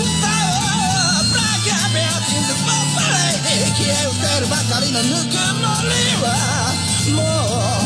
歌うブラックアンビューティー The Boss Ballet 消え失せるばかりのぬくもりはもう